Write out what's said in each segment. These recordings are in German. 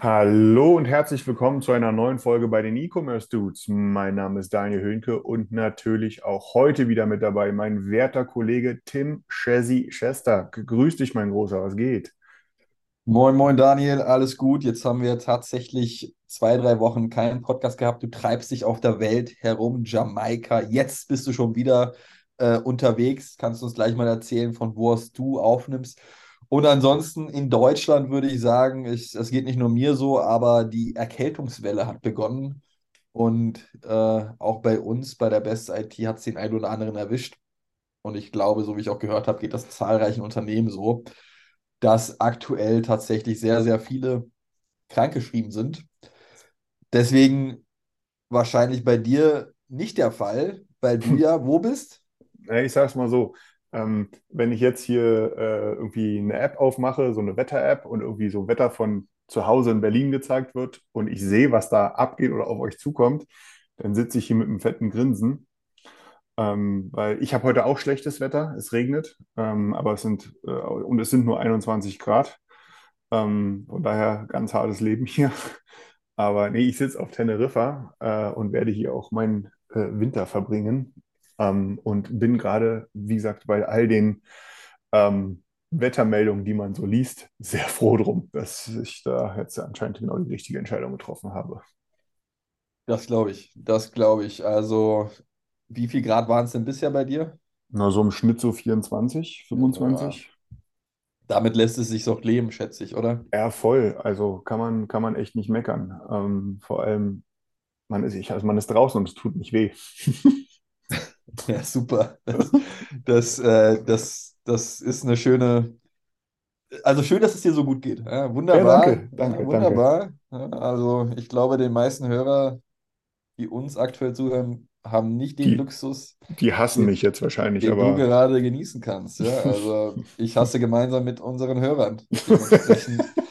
Hallo und herzlich willkommen zu einer neuen Folge bei den E-Commerce Dudes. Mein Name ist Daniel Höhnke und natürlich auch heute wieder mit dabei mein werter Kollege Tim Chessy Chester. Grüß dich, mein Großer, was geht? Moin, moin Daniel, alles gut. Jetzt haben wir tatsächlich zwei, drei Wochen keinen Podcast gehabt. Du treibst dich auf der Welt herum, Jamaika. Jetzt bist du schon wieder äh, unterwegs. Kannst du uns gleich mal erzählen, von wo aus du aufnimmst? Und ansonsten in Deutschland würde ich sagen, ich, es geht nicht nur mir so, aber die Erkältungswelle hat begonnen. Und äh, auch bei uns, bei der Best IT, hat es den einen oder anderen erwischt. Und ich glaube, so wie ich auch gehört habe, geht das zahlreichen Unternehmen so dass aktuell tatsächlich sehr, sehr viele krankgeschrieben sind. Deswegen wahrscheinlich bei dir nicht der Fall, weil du ja wo bist? Ja, ich sag's mal so, ähm, wenn ich jetzt hier äh, irgendwie eine App aufmache, so eine Wetter-App und irgendwie so Wetter von zu Hause in Berlin gezeigt wird und ich sehe, was da abgeht oder auf euch zukommt, dann sitze ich hier mit einem fetten Grinsen. Ähm, weil ich habe heute auch schlechtes Wetter, es regnet, ähm, aber es sind äh, und es sind nur 21 Grad. Ähm, von daher ganz hartes Leben hier. Aber nee, ich sitze auf Teneriffa äh, und werde hier auch meinen äh, Winter verbringen. Ähm, und bin gerade, wie gesagt, bei all den ähm, Wettermeldungen, die man so liest, sehr froh drum, dass ich da jetzt anscheinend genau die richtige Entscheidung getroffen habe. Das glaube ich, das glaube ich. Also, wie viel Grad waren es denn bisher bei dir? Na, so im Schnitt so 24, 25. Damit lässt es sich doch leben, schätze ich, oder? Ja, voll. Also kann man, kann man echt nicht meckern. Ähm, vor allem, man ist, ich, also man ist draußen und es tut nicht weh. Ja, super. Das, das, äh, das, das ist eine schöne. Also schön, dass es dir so gut geht. Ja, wunderbar. Ja, danke, danke, Ja, wunderbar. Ja, also ich glaube, den meisten Hörer, die uns aktuell zuhören, haben nicht den Die- Luxus, Die hassen mich jetzt wahrscheinlich, den du aber gerade genießen kannst. Ja, also ich hasse gemeinsam mit unseren Hörern. Dementsprechend,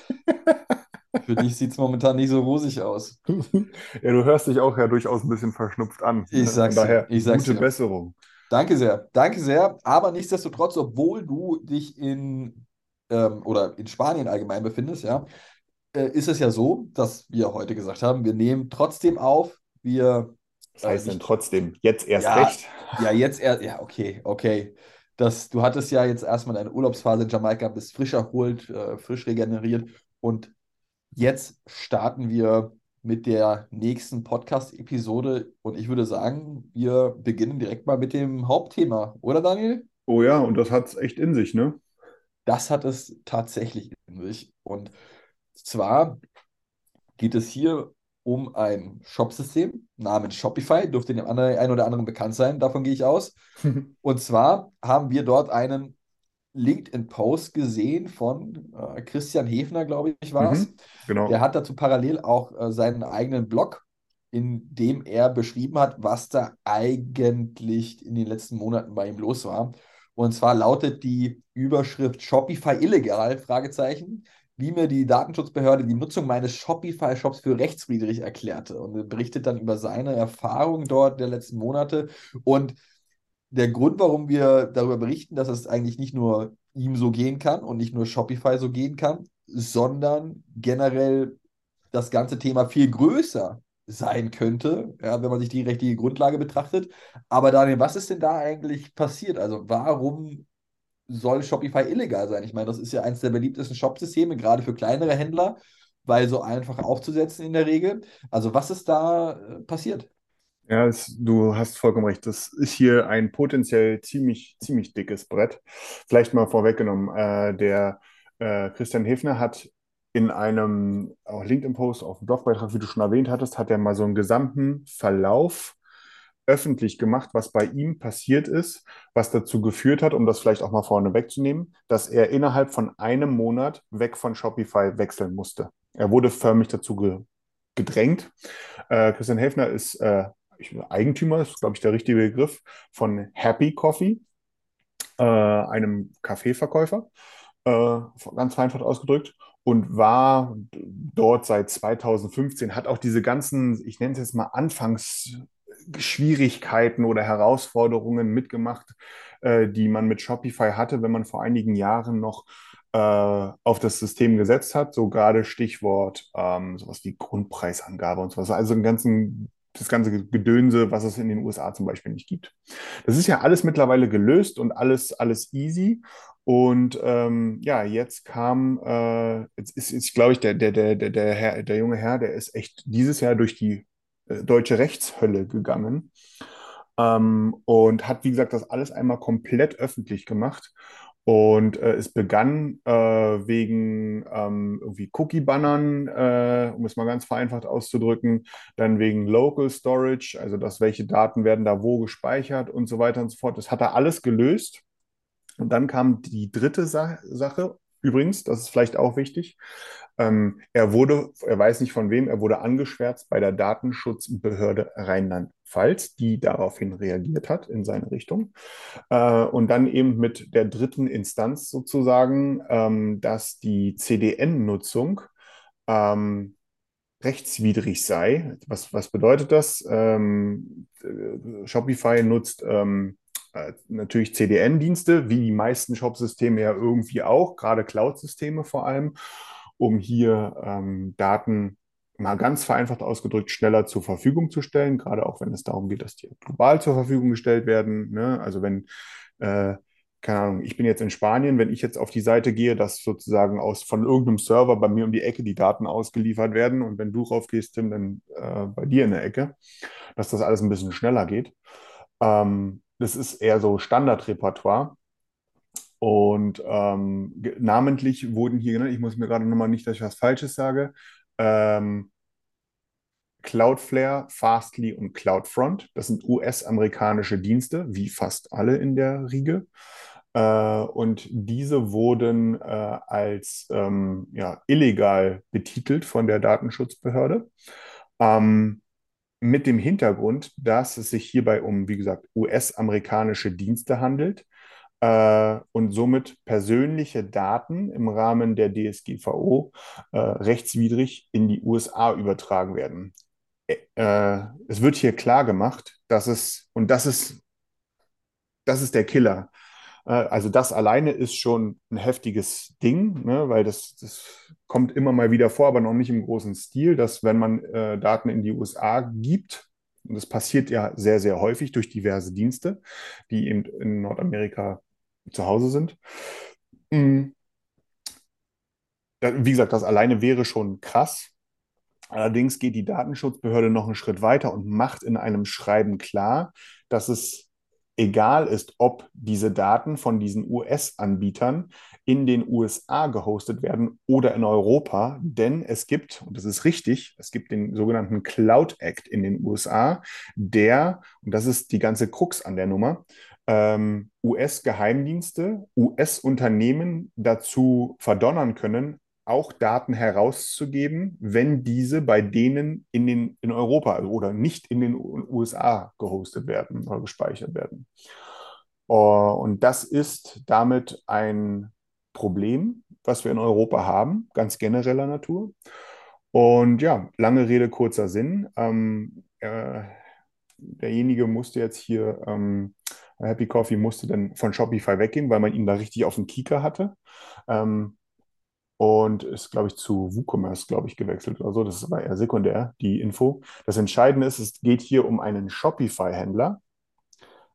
für dich sieht es momentan nicht so rosig aus. ja, du hörst dich auch ja durchaus ein bisschen verschnupft an. Ich Von sag's dir, daher, ich sag's gute dir. Besserung. Danke sehr, danke sehr. Aber nichtsdestotrotz, obwohl du dich in ähm, oder in Spanien allgemein befindest, ja, äh, ist es ja so, dass wir heute gesagt haben, wir nehmen trotzdem auf. Wir Was heißt äh, denn trotzdem? Jetzt erst Ja, recht? Ja, jetzt erst, ja, okay, okay. Das, du hattest ja jetzt erstmal deine Urlaubsphase in Jamaika, bist frisch erholt, äh, frisch regeneriert und jetzt starten wir mit der nächsten Podcast-Episode und ich würde sagen, wir beginnen direkt mal mit dem Hauptthema, oder Daniel? Oh ja, und das hat's echt in sich, ne? Das hat es tatsächlich in sich. Und zwar geht es hier um ein Shopsystem namens Shopify. Dürfte dem anderen- einen oder anderen bekannt sein, davon gehe ich aus. Und zwar haben wir dort einen LinkedIn-Post gesehen von äh, Christian Hefner, glaube ich, war es. Mhm, Genau. Der hat dazu parallel auch äh, seinen eigenen Blog, in dem er beschrieben hat, was da eigentlich in den letzten Monaten bei ihm los war. Und zwar lautet die Überschrift Shopify illegal, Fragezeichen, wie mir die Datenschutzbehörde die Nutzung meines Shopify-Shops für rechtswidrig erklärte. Und er berichtet dann über seine Erfahrungen dort der letzten Monate. Und der Grund, warum wir darüber berichten, dass es eigentlich nicht nur ihm so gehen kann und nicht nur Shopify so gehen kann, sondern generell das ganze Thema viel größer sein könnte, ja, wenn man sich die rechtliche Grundlage betrachtet. Aber Daniel, was ist denn da eigentlich passiert? Also warum soll Shopify illegal sein? Ich meine, das ist ja eines der beliebtesten Shopsysteme, gerade für kleinere Händler, weil so einfach aufzusetzen in der Regel. Also was ist da äh, passiert? Ja, es, du hast vollkommen recht. Das ist hier ein potenziell ziemlich, ziemlich dickes Brett. Vielleicht mal vorweggenommen. Äh, der äh, Christian Hefner hat in einem LinkedIn-Post auf dem Blogbeitrag, wie du schon erwähnt hattest, hat er mal so einen gesamten Verlauf öffentlich gemacht, was bei ihm passiert ist, was dazu geführt hat, um das vielleicht auch mal vorne wegzunehmen, dass er innerhalb von einem Monat weg von Shopify wechseln musste. Er wurde förmlich dazu ge gedrängt. Äh, Christian Helfner ist äh, Eigentümer, ist glaube ich der richtige Begriff, von Happy Coffee, äh, einem Kaffeeverkäufer, äh, ganz vereinfacht ausgedrückt und war dort seit 2015, hat auch diese ganzen, ich nenne es jetzt mal Anfangsschwierigkeiten oder Herausforderungen mitgemacht, äh, die man mit Shopify hatte, wenn man vor einigen Jahren noch äh, auf das System gesetzt hat. So gerade Stichwort ähm, sowas wie Grundpreisangabe und sowas. Also einen ganzen das ganze Gedönse, was es in den USA zum Beispiel nicht gibt. Das ist ja alles mittlerweile gelöst und alles, alles easy. Und ähm, ja, jetzt kam, äh, jetzt ist, ist glaube ich, der, der, der, der, Herr, der junge Herr, der ist echt dieses Jahr durch die äh, deutsche Rechtshölle gegangen ähm, und hat, wie gesagt, das alles einmal komplett öffentlich gemacht. Und äh, es begann äh, wegen ähm, irgendwie Cookie-Bannern, äh, um es mal ganz vereinfacht auszudrücken, dann wegen Local Storage, also dass welche Daten werden da wo gespeichert und so weiter und so fort. Das hat er alles gelöst. Und dann kam die dritte Sa Sache, übrigens, das ist vielleicht auch wichtig. Ähm, er wurde, er weiß nicht von wem, er wurde angeschwärzt bei der Datenschutzbehörde Rheinland-Pfalz, die daraufhin reagiert hat in seine Richtung. Äh, und dann eben mit der dritten Instanz sozusagen, ähm, dass die CDN-Nutzung ähm, rechtswidrig sei. Was, was bedeutet das? Ähm, Shopify nutzt ähm, äh, natürlich CDN-Dienste, wie die meisten Shop-Systeme ja irgendwie auch, gerade Cloud-Systeme vor allem, um hier ähm, Daten mal ganz vereinfacht ausgedrückt schneller zur Verfügung zu stellen, gerade auch wenn es darum geht, dass die global zur Verfügung gestellt werden. Ne? Also wenn, äh, keine Ahnung, ich bin jetzt in Spanien, wenn ich jetzt auf die Seite gehe, dass sozusagen aus von irgendeinem Server bei mir um die Ecke die Daten ausgeliefert werden und wenn du drauf gehst, Tim, dann äh, bei dir in der Ecke, dass das alles ein bisschen schneller geht. Ähm, das ist eher so Standardrepertoire. Und ähm, namentlich wurden hier genannt, ich muss mir gerade nochmal nicht, dass ich was Falsches sage, ähm, Cloudflare, Fastly und CloudFront. Das sind US-amerikanische Dienste, wie fast alle in der Riege. Äh, und diese wurden äh, als ähm, ja, illegal betitelt von der Datenschutzbehörde. Ähm, mit dem Hintergrund, dass es sich hierbei um, wie gesagt, US-amerikanische Dienste handelt äh, und somit persönliche Daten im Rahmen der DSGVO äh, rechtswidrig in die USA übertragen werden. Äh, es wird hier klar gemacht, dass es, und das ist, das ist der Killer, äh, also das alleine ist schon ein heftiges Ding, ne, weil das, das kommt immer mal wieder vor, aber noch nicht im großen Stil, dass wenn man äh, Daten in die USA gibt, und das passiert ja sehr, sehr häufig durch diverse Dienste, die eben in Nordamerika zu Hause sind. Mhm. Wie gesagt, das alleine wäre schon krass. Allerdings geht die Datenschutzbehörde noch einen Schritt weiter und macht in einem Schreiben klar, dass es egal ist, ob diese Daten von diesen US-Anbietern in den USA gehostet werden oder in Europa. Denn es gibt, und das ist richtig, es gibt den sogenannten Cloud Act in den USA, der, und das ist die ganze Krux an der Nummer, ähm, US-Geheimdienste, US-Unternehmen dazu verdonnern können, auch Daten herauszugeben, wenn diese bei denen in, den, in Europa oder nicht in den USA gehostet werden oder gespeichert werden. Äh, und das ist damit ein Problem, was wir in Europa haben, ganz genereller Natur. Und ja, lange Rede, kurzer Sinn. Ähm, äh, derjenige musste jetzt hier, ähm, Happy Coffee musste dann von Shopify weggehen, weil man ihn da richtig auf den Kieker hatte. Ähm, und ist, glaube ich, zu WooCommerce, glaube ich, gewechselt oder so. Das aber eher sekundär, die Info. Das Entscheidende ist, es geht hier um einen Shopify-Händler.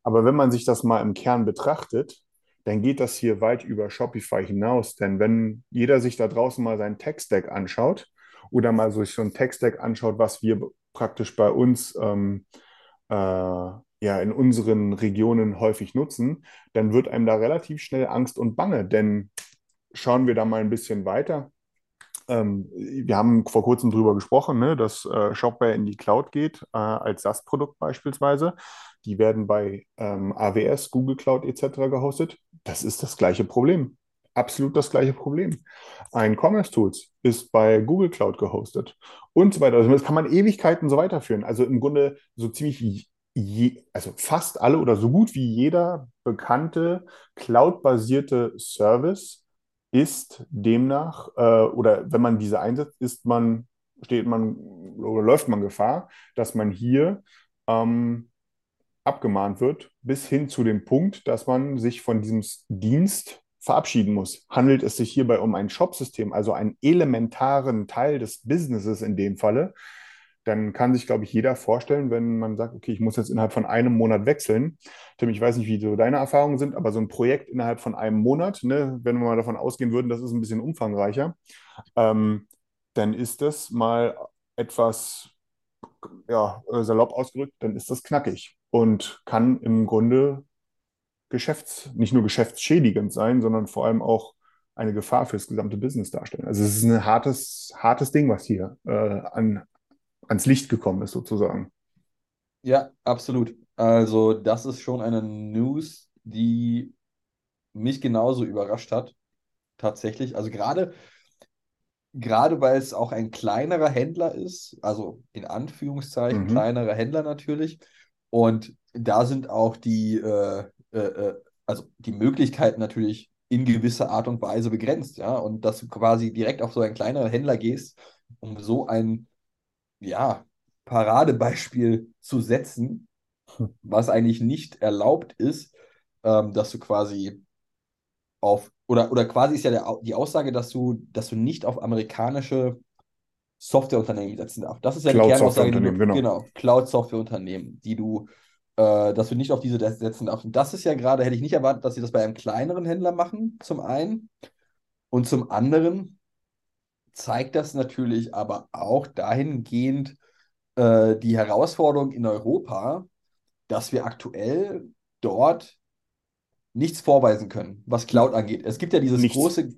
Aber wenn man sich das mal im Kern betrachtet, dann geht das hier weit über Shopify hinaus. Denn wenn jeder sich da draußen mal seinen Tech-Stack anschaut oder mal so ein Tech-Stack anschaut, was wir praktisch bei uns ähm, äh, ja, in unseren Regionen häufig nutzen, dann wird einem da relativ schnell Angst und Bange. Denn schauen wir da mal ein bisschen weiter. Ähm, wir haben vor kurzem drüber gesprochen, ne, dass äh, Shopware in die Cloud geht, äh, als SaaS-Produkt beispielsweise. Die werden bei ähm, AWS, Google Cloud etc. gehostet. Das ist das gleiche Problem. Absolut das gleiche Problem. Ein Commerce Tools ist bei Google Cloud gehostet und so weiter. Also das kann man Ewigkeiten so weiterführen. Also im Grunde so ziemlich je, also fast alle oder so gut wie jeder bekannte cloud-basierte Service ist demnach, äh, oder wenn man diese einsetzt, ist man, steht man oder läuft man Gefahr, dass man hier ähm, abgemahnt wird, bis hin zu dem Punkt, dass man sich von diesem Dienst verabschieden muss. Handelt es sich hierbei um ein Shop-System, also einen elementaren Teil des Businesses in dem Falle, dann kann sich, glaube ich, jeder vorstellen, wenn man sagt, okay, ich muss jetzt innerhalb von einem Monat wechseln. Tim, ich weiß nicht, wie so deine Erfahrungen sind, aber so ein Projekt innerhalb von einem Monat, ne, wenn wir mal davon ausgehen würden, das ist ein bisschen umfangreicher, ähm, dann ist das mal etwas, ja, salopp ausgedrückt, dann ist das knackig und kann im Grunde geschäfts-, nicht nur geschäftsschädigend sein, sondern vor allem auch eine Gefahr für das gesamte Business darstellen. Also es ist ein hartes, hartes Ding, was hier äh, an, ans Licht gekommen ist, sozusagen. Ja, absolut. Also, das ist schon eine News, die mich genauso überrascht hat. Tatsächlich. Also gerade, gerade weil es auch ein kleinerer Händler ist, also in Anführungszeichen Mhm. kleinerer Händler natürlich. Und da sind auch die, äh, äh, äh, also die Möglichkeiten natürlich in gewisser Art und Weise begrenzt, ja. Und dass du quasi direkt auf so einen kleineren Händler gehst, um so ein ja, Paradebeispiel zu setzen, was eigentlich nicht erlaubt ist, ähm, dass du quasi auf, oder, oder quasi ist ja der, die Aussage, dass du, dass du nicht auf amerikanische Softwareunternehmen setzen darfst. Das ist ja die Kernaussage, die du, Cloud-Softwareunternehmen, genau. genau, Cloud-Softwareunternehmen, die du, äh, dass du nicht auf diese setzen darfst. Und das ist ja gerade, hätte ich nicht erwartet, dass sie das bei einem kleineren Händler machen, zum einen. Und zum anderen zeigt das natürlich aber auch dahingehend äh, die Herausforderung in Europa, dass wir aktuell dort nichts vorweisen können, was Cloud angeht. Es gibt ja dieses Nichts. große,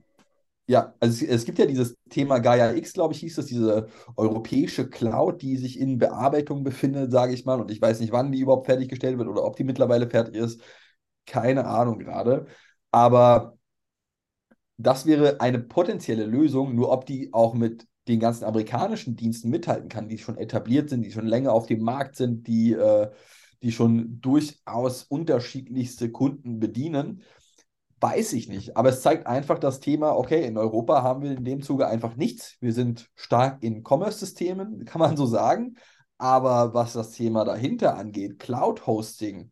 ja, also es, es gibt ja dieses Thema Gaia X, glaube ich, hieß das, diese europäische Cloud, die sich in Bearbeitung befindet, sage ich mal. Und ich weiß nicht, wann die überhaupt fertiggestellt wird oder ob die mittlerweile fertig ist. Keine Ahnung gerade. Aber das wäre eine potenzielle Lösung, nur ob die auch mit den ganzen amerikanischen Diensten mithalten kann, die schon etabliert sind, die schon länger auf dem Markt sind, die, äh, die schon durchaus unterschiedlichste Kunden bedienen, weiß ich nicht. Aber es zeigt einfach das Thema, okay, in Europa haben wir in dem Zuge einfach nichts. Wir sind stark in Commerce-Systemen, kann man so sagen. Aber was das Thema dahinter angeht, Cloud-Hosting,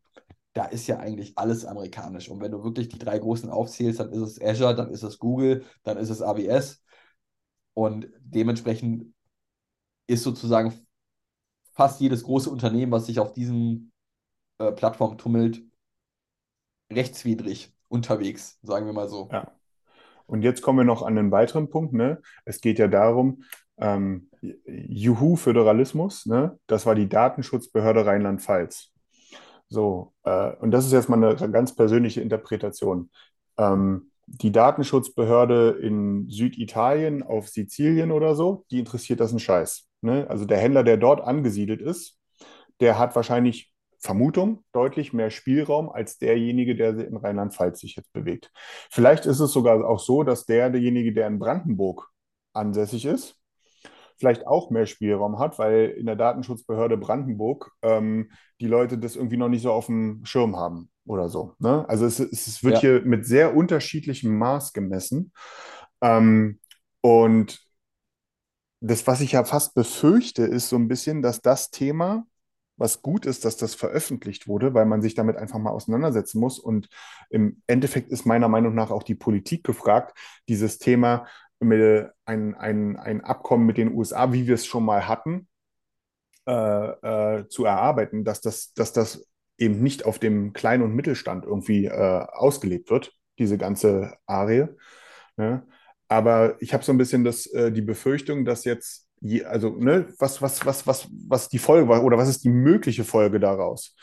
da ist ja eigentlich alles amerikanisch. Und wenn du wirklich die drei großen aufzählst, dann ist es Azure, dann ist es Google, dann ist es AWS. Und dementsprechend ist sozusagen fast jedes große Unternehmen, was sich auf diesen äh, Plattformen tummelt, rechtswidrig unterwegs, sagen wir mal so. Ja. Und jetzt kommen wir noch an einen weiteren Punkt. Ne? Es geht ja darum, ähm, Juhu Föderalismus, ne? das war die Datenschutzbehörde Rheinland-Pfalz. So, äh, und das ist jetzt mal eine ganz persönliche Interpretation. Ähm, die Datenschutzbehörde in Süditalien auf Sizilien oder so, die interessiert das einen Scheiß. Ne? Also der Händler, der dort angesiedelt ist, der hat wahrscheinlich Vermutung deutlich mehr Spielraum als derjenige, der in Rheinland-Pfalz sich jetzt bewegt. Vielleicht ist es sogar auch so, dass der, derjenige, der in Brandenburg ansässig ist, vielleicht auch mehr Spielraum hat, weil in der Datenschutzbehörde Brandenburg ähm, die Leute das irgendwie noch nicht so auf dem Schirm haben oder so. Ne? Also es, es wird Ja. hier mit sehr unterschiedlichem Maß gemessen. Ähm, und das, was ich ja fast befürchte, ist so ein bisschen, dass das Thema, was gut ist, dass das veröffentlicht wurde, weil man sich damit einfach mal auseinandersetzen muss. Und im Endeffekt ist meiner Meinung nach auch die Politik gefragt, dieses Thema ein, ein, ein Abkommen mit den USA, wie wir es schon mal hatten, äh, äh, zu erarbeiten, dass das, dass das eben nicht auf dem Klein- und Mittelstand irgendwie äh, ausgelebt wird, diese ganze Arie. Ne? Aber ich habe so ein bisschen das, äh, die Befürchtung, dass jetzt, je, also, ne, was, was, was, was, was die Folge war oder was ist die mögliche Folge daraus?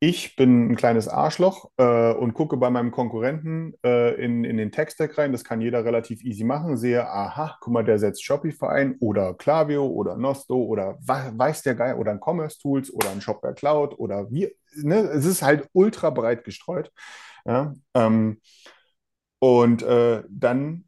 Ich bin ein kleines Arschloch äh, und gucke bei meinem Konkurrenten äh, in, in den Tech-Stack rein. Das kann jeder relativ easy machen. Sehe, aha, guck mal, der setzt Shopify ein oder Klaviyo oder Nosto oder weiß der Geil oder ein Commerce Tools oder ein Shopware Cloud oder wie. Ne? Es ist halt ultra breit gestreut. Ja? Ähm, und äh, dann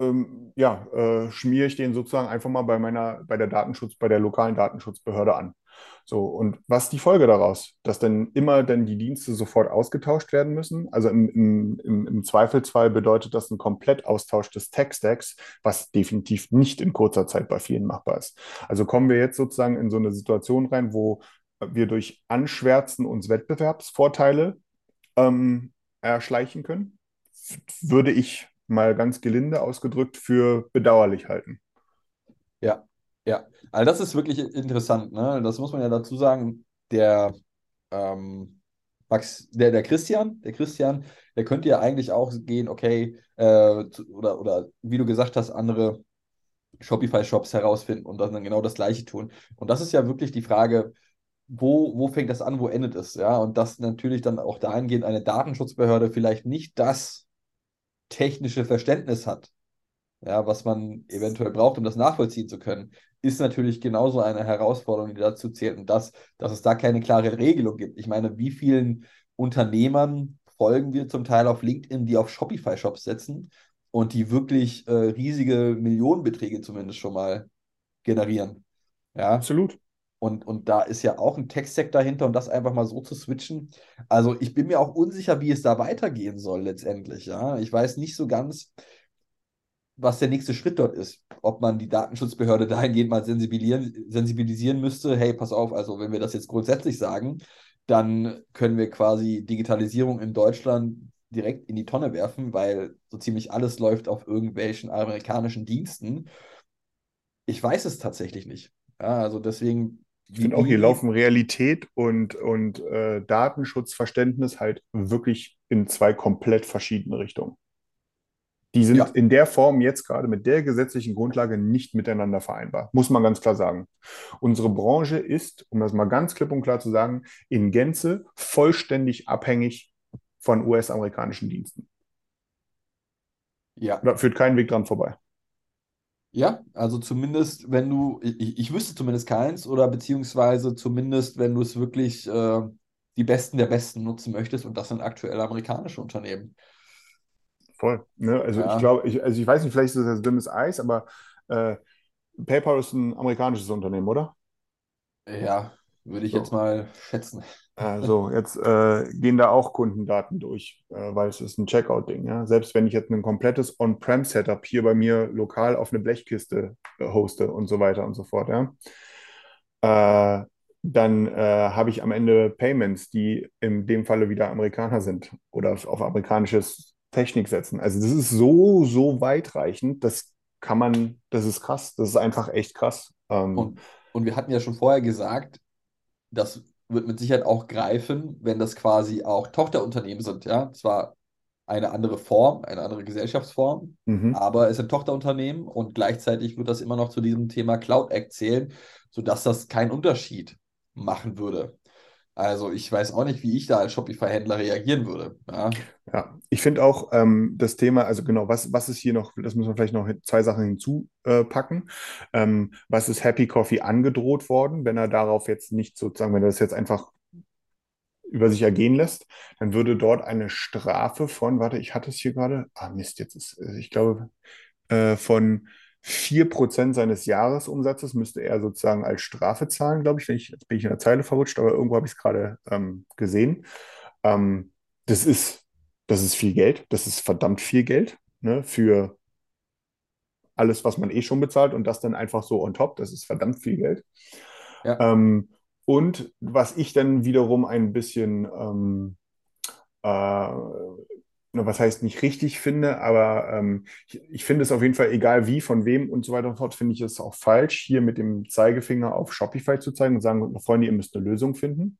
ähm, ja, äh, schmiere ich den sozusagen einfach mal bei meiner, bei der Datenschutz, bei der lokalen Datenschutzbehörde an. So, und was ist die Folge daraus? Dass dann immer dann die Dienste sofort ausgetauscht werden müssen? Also im, im, im Zweifelsfall bedeutet das ein Komplettaustausch des Tech-Stacks, was definitiv nicht in kurzer Zeit bei vielen machbar ist. Also kommen wir jetzt sozusagen in so eine Situation rein, wo wir durch Anschwärzen uns Wettbewerbsvorteile ähm, erschleichen können? Würde ich mal ganz gelinde ausgedrückt für bedauerlich halten. Ja, ja. Also das ist wirklich interessant, ne? Das muss man ja dazu sagen. Der ähm, Max, der, der Christian, der Christian, der könnte ja eigentlich auch gehen, okay, äh, oder, oder wie du gesagt hast, andere Shopify-Shops herausfinden und dann genau das Gleiche tun. Und das ist ja wirklich die Frage, wo, wo fängt das an, wo endet es? Ja, und dass natürlich dann auch dahingehend eine Datenschutzbehörde vielleicht nicht das technische Verständnis hat, ja, was man eventuell braucht, um das nachvollziehen zu können, ist natürlich genauso eine Herausforderung, die dazu zählt. Und das, dass es da keine klare Regelung gibt. Ich meine, wie vielen Unternehmern folgen wir zum Teil auf LinkedIn, die auf Shopify-Shops setzen und die wirklich äh, riesige Millionenbeträge zumindest schon mal generieren. Ja, absolut. Und, und da ist ja auch ein Tech-Stack dahinter und das einfach mal so zu switchen. Also ich bin mir auch unsicher, wie es da weitergehen soll letztendlich. Ja, ich weiß nicht so ganz, was der nächste Schritt dort ist. Ob man die Datenschutzbehörde dahingehend mal sensibilisieren, sensibilisieren müsste. Hey, pass auf, also wenn wir das jetzt grundsätzlich sagen, dann können wir quasi Digitalisierung in Deutschland direkt in die Tonne werfen, weil so ziemlich alles läuft auf irgendwelchen amerikanischen Diensten. Ich weiß es tatsächlich nicht. Ja, also deswegen ich finde auch, hier laufen Realität und, und äh, Datenschutzverständnis halt wirklich in zwei komplett verschiedene Richtungen. Die sind ja. in der Form jetzt gerade mit der gesetzlichen Grundlage nicht miteinander vereinbar, muss man ganz klar sagen. Unsere Branche ist, um das mal ganz klipp und klar zu sagen, in Gänze vollständig abhängig von US-amerikanischen Diensten. Ja. Da führt kein Weg dran vorbei. Ja, also zumindest, wenn du, ich, ich wüsste zumindest keins, oder beziehungsweise zumindest, wenn du es wirklich äh, die Besten der Besten nutzen möchtest, und das sind aktuell amerikanische Unternehmen. Voll. Ne? Also ja. ich glaube, ich, also ich weiß nicht, vielleicht ist das dünnes Eis, aber äh, PayPal ist ein amerikanisches Unternehmen, oder? Ja, würde ich so. jetzt mal schätzen. Also jetzt äh, gehen da auch Kundendaten durch, äh, weil es ist ein Checkout-Ding. Ja? Selbst wenn ich jetzt ein komplettes On-Prem-Setup hier bei mir lokal auf eine Blechkiste äh, hoste und so weiter und so fort, ja? Äh, dann habe ich am Ende Payments, die in dem Falle wieder Amerikaner sind oder auf amerikanisches Technik setzen. Also das ist so, so weitreichend, das kann man, das ist krass, das ist einfach echt krass. Ähm, und, und wir hatten ja schon vorher gesagt, dass wird mit Sicherheit auch greifen, wenn das quasi auch Tochterunternehmen sind. Ja, zwar eine andere Form, eine andere Gesellschaftsform, mhm. aber es sind Tochterunternehmen und gleichzeitig wird das immer noch zu diesem Thema Cloud Act zählen, sodass das keinen Unterschied machen würde. Also ich weiß auch nicht, wie ich da als Shopify-Händler reagieren würde. Ja, ja ich finde auch ähm, das Thema, also genau, was, was ist hier noch, das müssen wir vielleicht noch zwei Sachen hinzupacken. Äh, ähm, was ist Happy Coffee angedroht worden, wenn er darauf jetzt nicht sozusagen, wenn er das jetzt einfach über sich ergehen lässt, dann würde dort eine Strafe von, warte, ich hatte es hier gerade, ah Mist, jetzt ist, ich glaube, äh, von 4% seines Jahresumsatzes müsste er sozusagen als Strafe zahlen, glaube ich. Wenn ich. Jetzt bin ich in der Zeile verrutscht, aber irgendwo habe ich es gerade ähm, gesehen. Ähm, das, ist, das ist viel Geld. Das ist verdammt viel Geld ne, für alles, was man eh schon bezahlt und das dann einfach so on top. Das ist verdammt viel Geld. Ja. Ähm, und was ich dann wiederum ein bisschen ähm, äh, was heißt nicht richtig finde, aber ähm, ich, ich finde es auf jeden Fall, egal wie, von wem und so weiter und fort, finde ich es auch falsch, hier mit dem Zeigefinger auf Shopify zu zeigen und sagen, Freunde, ihr müsst eine Lösung finden.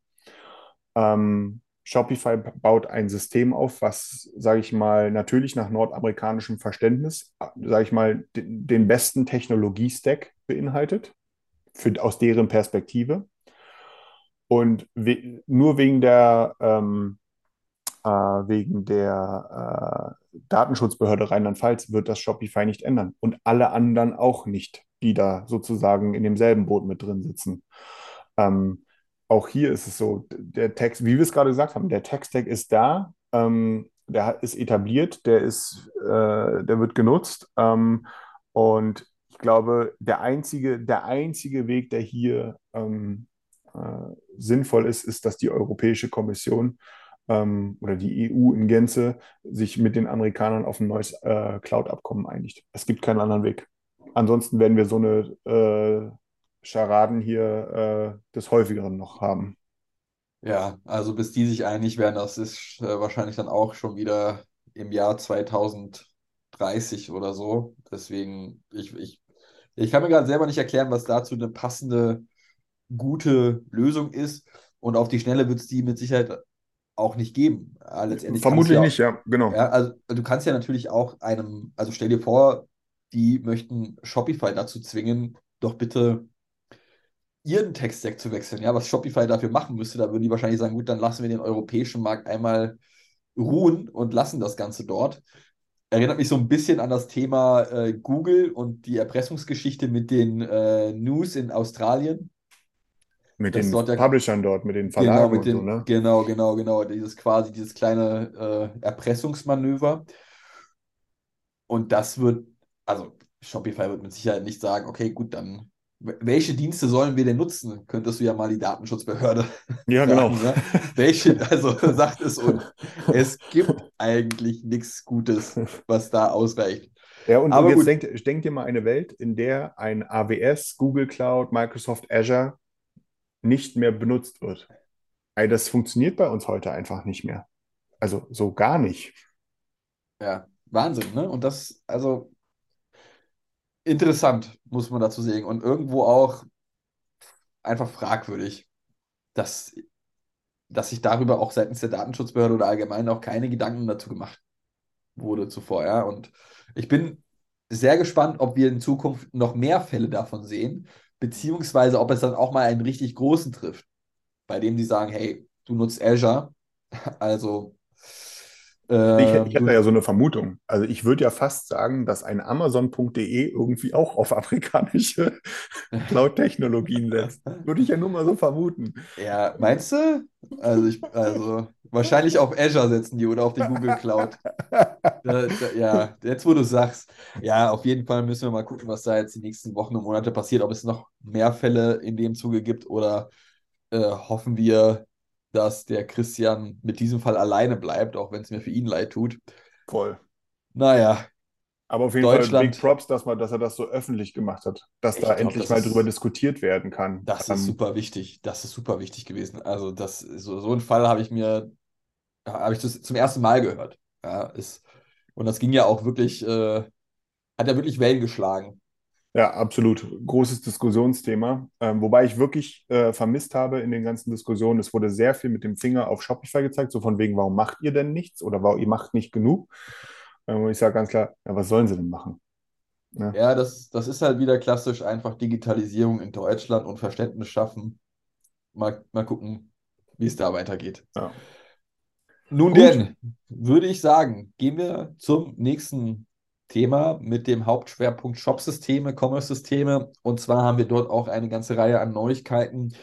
Ähm, Shopify baut ein System auf, was, sage ich mal, natürlich nach nordamerikanischem Verständnis, sage ich mal, den, den besten Technologie-Stack beinhaltet, für, aus deren Perspektive. Und we nur wegen der, ähm, äh, wegen der äh, Datenschutzbehörde Rheinland-Pfalz wird das Shopify nicht ändern. Und alle anderen auch nicht, die da sozusagen in demselben Boot mit drin sitzen. Ähm, auch hier ist es so, der Text, wie wir es gerade gesagt haben, der Text-Tag ist da, ähm, der ist etabliert, der ist, äh, der wird genutzt. Ähm, und ich glaube, der einzige, der einzige Weg, der hier ähm, äh, sinnvoll ist, ist, dass die Europäische Kommission ähm, oder die EU in Gänze sich mit den Amerikanern auf ein neues äh, Cloud-Abkommen einigt. Es gibt keinen anderen Weg. Ansonsten werden wir so eine äh, Scharaden hier äh, des häufigeren noch haben. Ja, also bis die sich einig werden, das ist äh, wahrscheinlich dann auch schon wieder im Jahr 2030 oder so. Deswegen, ich, ich, ich kann mir gerade selber nicht erklären, was dazu eine passende, gute Lösung ist. Und auf die Schnelle wird es die mit Sicherheit auch nicht geben. Ja, letztendlich Vermutlich auch, nicht, ja, genau. Ja, also du kannst ja natürlich auch einem, also stell dir vor, die möchten Shopify dazu zwingen, doch bitte ihren Tech-Stack zu wechseln. Ja, was Shopify dafür machen müsste, da würden die wahrscheinlich sagen, gut, dann lassen wir den europäischen Markt einmal ruhen und lassen das Ganze dort. Erinnert mich so ein bisschen an das Thema äh, Google und die Erpressungsgeschichte mit den äh, News in Australien. Mit Das den dort ja- Publishern dort, mit den Genau, Verlagen und den, so, ne? genau, genau, genau. Dieses quasi, dieses kleine äh, Erpressungsmanöver. Und das wird, also Shopify wird mit Sicherheit nicht sagen, okay, gut, dann welche Dienste sollen wir denn nutzen? Könntest du ja mal die Datenschutzbehörde Ja, genau. sagen, ne? Welche, also sagt es uns. Es gibt eigentlich nichts Gutes, was da ausreicht. Ja, und, Aber und jetzt denk, denk dir mal eine Welt, in der ein AWS, Google Cloud, Microsoft Azure nicht mehr benutzt wird. Ey, das funktioniert bei uns heute einfach nicht mehr. Also so gar nicht. Ja, Wahnsinn, ne? Und das, also interessant, muss man dazu sagen. Und irgendwo auch einfach fragwürdig, dass, dass sich darüber auch seitens der Datenschutzbehörde oder allgemein auch keine Gedanken dazu gemacht wurde zuvor, ja. Und ich bin sehr gespannt, ob wir in Zukunft noch mehr Fälle davon sehen, beziehungsweise ob es dann auch mal einen richtig großen trifft, bei dem die sagen, hey, du nutzt Azure, also Ich, äh, ich du, hätte ja so eine Vermutung. Also ich würde ja fast sagen, dass ein Amazon.de irgendwie auch auf afrikanische Cloud-Technologien setzt. Würde ich ja nur mal so vermuten. Ja, meinst du? Also, ich, also wahrscheinlich auf Azure setzen die oder auf die Google Cloud. Da, da, ja, jetzt wo du sagst, ja, auf jeden Fall müssen wir mal gucken, was da jetzt die nächsten Wochen und Monate passiert, ob es noch mehr Fälle in dem Zuge gibt oder äh, hoffen wir, dass der Christian mit diesem Fall alleine bleibt, auch wenn es mir für ihn leid tut. Voll. Naja, Aber auf jeden Fall. Big Props, dass, man, dass er das so öffentlich gemacht hat, dass da glaub, endlich das mal ist- drüber diskutiert werden kann. Das Ähm, ist super wichtig. Das ist super wichtig gewesen. Also, das, so, so einen Fall habe ich mir, habe ich das zum ersten Mal gehört. Ja, ist, und das ging ja auch wirklich, äh, hat ja wirklich Wellen geschlagen. Ja, absolut. Großes Diskussionsthema. Ähm, wobei ich wirklich äh, vermisst habe in den ganzen Diskussionen, es wurde sehr viel mit dem Finger auf Shopify gezeigt, so von wegen, warum macht ihr denn nichts oder warum ihr macht nicht genug? Ähm, und ich sage ganz klar, ja, was sollen sie denn machen? Ne? Ja, das, das ist halt wieder klassisch einfach Digitalisierung in Deutschland und Verständnis schaffen. Mal, mal gucken, wie es da weitergeht. Ja. Nun Gut. denn, würde ich sagen, gehen wir zum nächsten Thema mit dem Hauptschwerpunkt Shop-Systeme, Commerce-Systeme. Und zwar haben wir dort auch eine ganze Reihe an Neuigkeiten.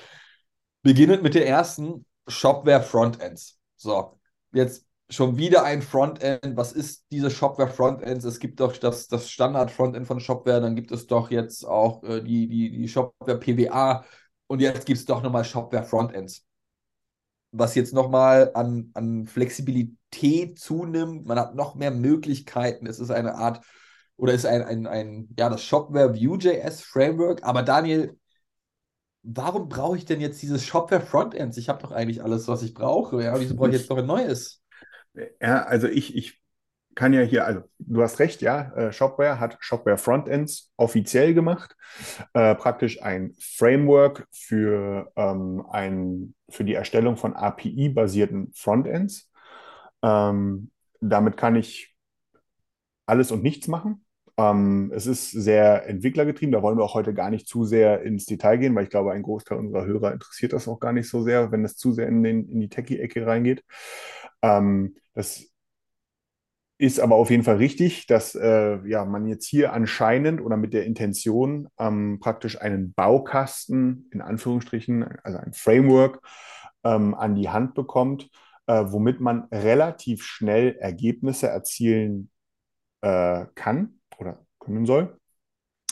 Beginnend mit der ersten, Shopware Frontends. So, jetzt schon wieder ein Frontend. Was ist diese Shopware Frontends? Es gibt doch das, das Standard-Frontend von Shopware, dann gibt es doch jetzt auch äh, die, die, die Shopware PWA und jetzt gibt es doch nochmal Shopware Frontends was jetzt nochmal an, an Flexibilität zunimmt. Man hat noch mehr Möglichkeiten. Es ist eine Art oder ist ein, ein, ein ja, das Shopware Vue.js Framework. Aber Daniel, warum brauche ich denn jetzt dieses Shopware Frontends? Ich habe doch eigentlich alles, was ich brauche. Ja, wieso brauche ich jetzt noch ein neues? Ja, also ich, ich kann ja hier, also du hast recht, ja, äh, Shopware hat Shopware Frontends offiziell gemacht, äh, praktisch ein Framework für, ähm, ein, für die Erstellung von API-basierten Frontends. Ähm, damit kann ich alles und nichts machen. Ähm, es ist sehr entwicklergetrieben. Da wollen wir auch heute gar nicht zu sehr ins Detail gehen, weil ich glaube, ein Großteil unserer Hörer interessiert das auch gar nicht so sehr, wenn es zu sehr in, den, in die Techie-Ecke reingeht. Ähm, das ist aber auf jeden Fall richtig, dass äh, ja, man jetzt hier anscheinend oder mit der Intention ähm, praktisch einen Baukasten, in Anführungsstrichen, also ein Framework ähm, an die Hand bekommt, äh, womit man relativ schnell Ergebnisse erzielen äh, kann oder können soll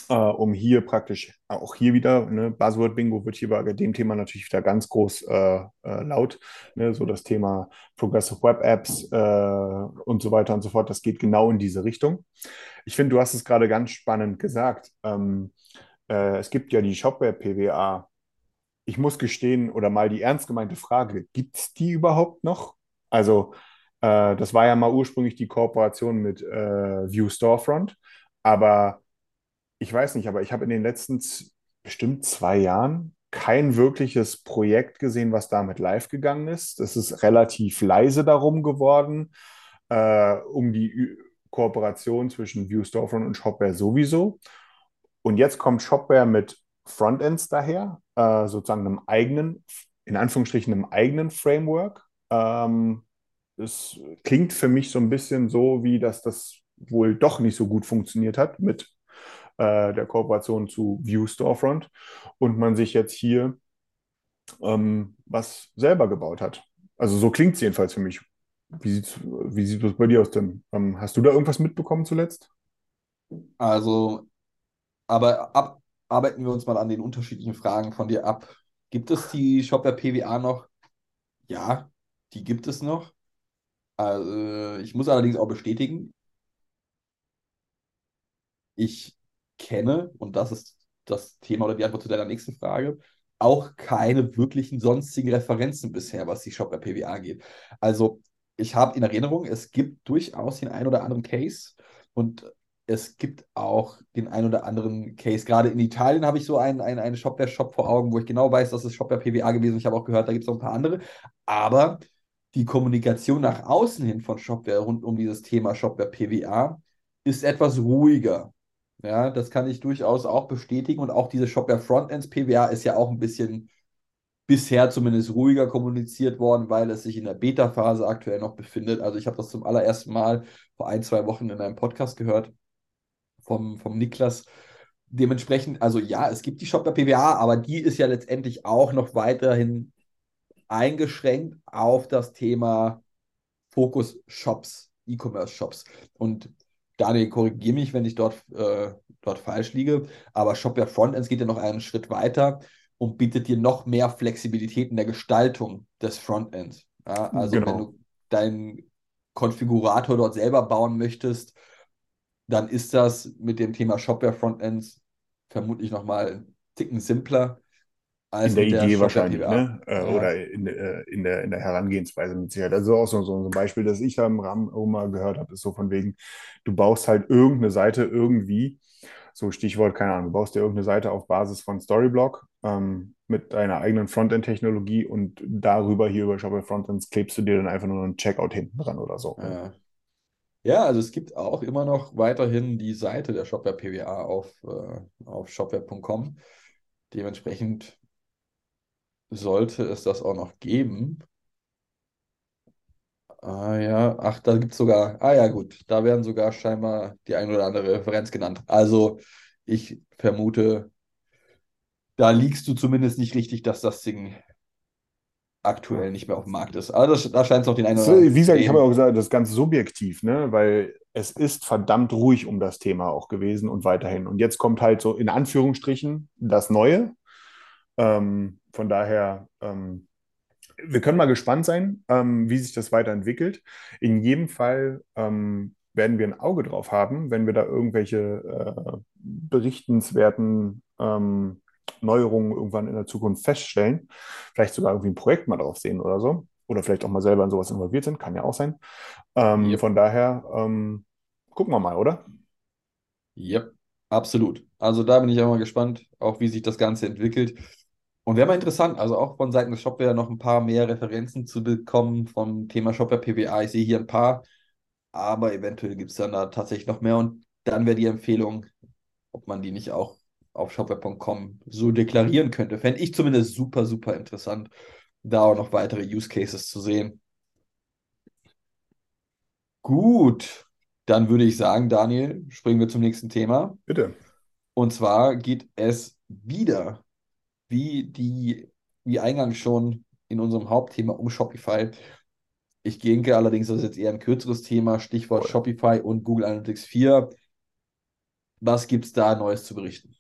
äh, um hier praktisch, auch hier wieder, ne, Buzzword-Bingo wird hier bei dem Thema natürlich wieder ganz groß äh, äh, laut, ne, so das Thema Progressive Web Apps äh, und so weiter und so fort, das geht genau in diese Richtung. Ich finde, du hast es gerade ganz spannend gesagt. Ähm, äh, es gibt ja die Shopware-PWA. Ich muss gestehen, oder mal die ernst gemeinte Frage, gibt es die überhaupt noch? Also, äh, das war ja mal ursprünglich die Kooperation mit View Storefront, aber ich weiß nicht, aber ich habe in den letzten bestimmt zwei Jahren kein wirkliches Projekt gesehen, was damit live gegangen ist. Es ist relativ leise darum geworden, äh, um die Ü Kooperation zwischen View Storefront und Shopware sowieso. Und jetzt kommt Shopware mit Frontends daher, äh, sozusagen einem eigenen, in Anführungsstrichen einem eigenen Framework. Ähm, es klingt für mich so ein bisschen so, wie dass das wohl doch nicht so gut funktioniert hat mit äh, der Kooperation zu View Storefront und man sich jetzt hier ähm, was selber gebaut hat. Also so klingt es jedenfalls für mich. Wie sieht wie sieht das bei dir aus denn? Ähm, hast du da irgendwas mitbekommen zuletzt? Also, aber ab, arbeiten wir uns mal an den unterschiedlichen Fragen von dir ab. Gibt es die Shopware PWA noch? Ja, die gibt es noch. Also, ich muss allerdings auch bestätigen, ich kenne, und das ist das Thema oder die Antwort zu deiner nächsten Frage, auch keine wirklichen sonstigen Referenzen bisher, was die Shopware PWA angeht. Also ich habe in Erinnerung, es gibt durchaus den einen oder anderen Case und es gibt auch den einen oder anderen Case. Gerade in Italien habe ich so einen, einen, einen Shopware-Shop vor Augen, wo ich genau weiß, das ist Shopware PWA gewesen. Ich habe auch gehört, da gibt es noch ein paar andere. Aber die Kommunikation nach außen hin von Shopware rund um dieses Thema Shopware PWA ist etwas ruhiger. Ja, das kann ich durchaus auch bestätigen. Und auch diese Shopware Frontends PWA ist ja auch ein bisschen bisher zumindest ruhiger kommuniziert worden, weil es sich in der Beta-Phase aktuell noch befindet. Also ich habe das zum allerersten Mal vor ein, zwei Wochen in einem Podcast gehört vom, vom Niklas. Dementsprechend, also ja, es gibt die Shopware PWA, aber die ist ja letztendlich auch noch weiterhin eingeschränkt auf das Thema Fokus Shops, E-Commerce Shops. Und Daniel, korrigiere mich, wenn ich dort, äh, dort falsch liege, aber Shopware Frontends geht ja noch einen Schritt weiter und bietet dir noch mehr Flexibilität in der Gestaltung des Frontends. Ja, also genau. wenn du deinen Konfigurator dort selber bauen möchtest, dann ist das mit dem Thema Shopware Frontends vermutlich nochmal ein Ticken simpler in der Idee der wahrscheinlich, ne? Äh, ja. Oder in, äh, in, der, in der Herangehensweise mit Sicherheit. Also auch so, so ein Beispiel, das ich da im Rahmen auch mal gehört habe, ist so von wegen, du baust halt irgendeine Seite irgendwie, so Stichwort, keine Ahnung, du baust dir irgendeine Seite auf Basis von Storyblock ähm, mit deiner eigenen Frontend-Technologie und darüber hier über Shopware Frontends klebst du dir dann einfach nur einen Checkout hinten dran oder so. Ja. Ja, also es gibt auch immer noch weiterhin die Seite der Shopware PWA auf, äh, auf shopware.com. Dementsprechend sollte es das auch noch geben. Ah ja, ach, da gibt es sogar, ah ja gut, da werden sogar scheinbar die ein oder andere Referenz genannt. Also ich vermute, da liegst du zumindest nicht richtig, dass das Ding aktuell nicht mehr auf dem Markt ist. Aber das, da scheint es noch den einen oder anderen. Wie gesagt, ich habe ja auch gesagt, das ist ganz subjektiv, ne? weil es ist verdammt ruhig um das Thema auch gewesen und weiterhin. Und jetzt kommt halt so in Anführungsstrichen das Neue. Ähm, von daher, ähm, wir können mal gespannt sein, ähm, wie sich das weiterentwickelt. In jedem Fall ähm, werden wir ein Auge drauf haben, wenn wir da irgendwelche äh, berichtenswerten ähm, Neuerungen irgendwann in der Zukunft feststellen. Vielleicht sogar irgendwie ein Projekt mal drauf sehen oder so. Oder vielleicht auch mal selber in sowas involviert sind, kann ja auch sein. Ähm, yep. Von daher gucken wir mal, oder? Ja, absolut. Also da bin ich auch mal gespannt, auch wie sich das Ganze entwickelt. Und wäre mal interessant, also auch von Seiten des Shopware noch ein paar mehr Referenzen zu bekommen vom Thema Shopware PWA. Ich sehe hier ein paar, aber eventuell gibt es dann da tatsächlich noch mehr. Und dann wäre die Empfehlung, ob man die nicht auch auf shopware.com so deklarieren könnte. Fände ich zumindest super, super interessant, da auch noch weitere Use Cases zu sehen. Gut, dann würde ich sagen, Daniel, springen wir zum nächsten Thema. Bitte. Und zwar geht es wieder, wie die, wie eingangs schon in unserem Hauptthema um Shopify. Ich denke allerdings, das ist jetzt eher ein kürzeres Thema, Stichwort. Shopify und Google Analytics 4. Was gibt es da Neues zu berichten?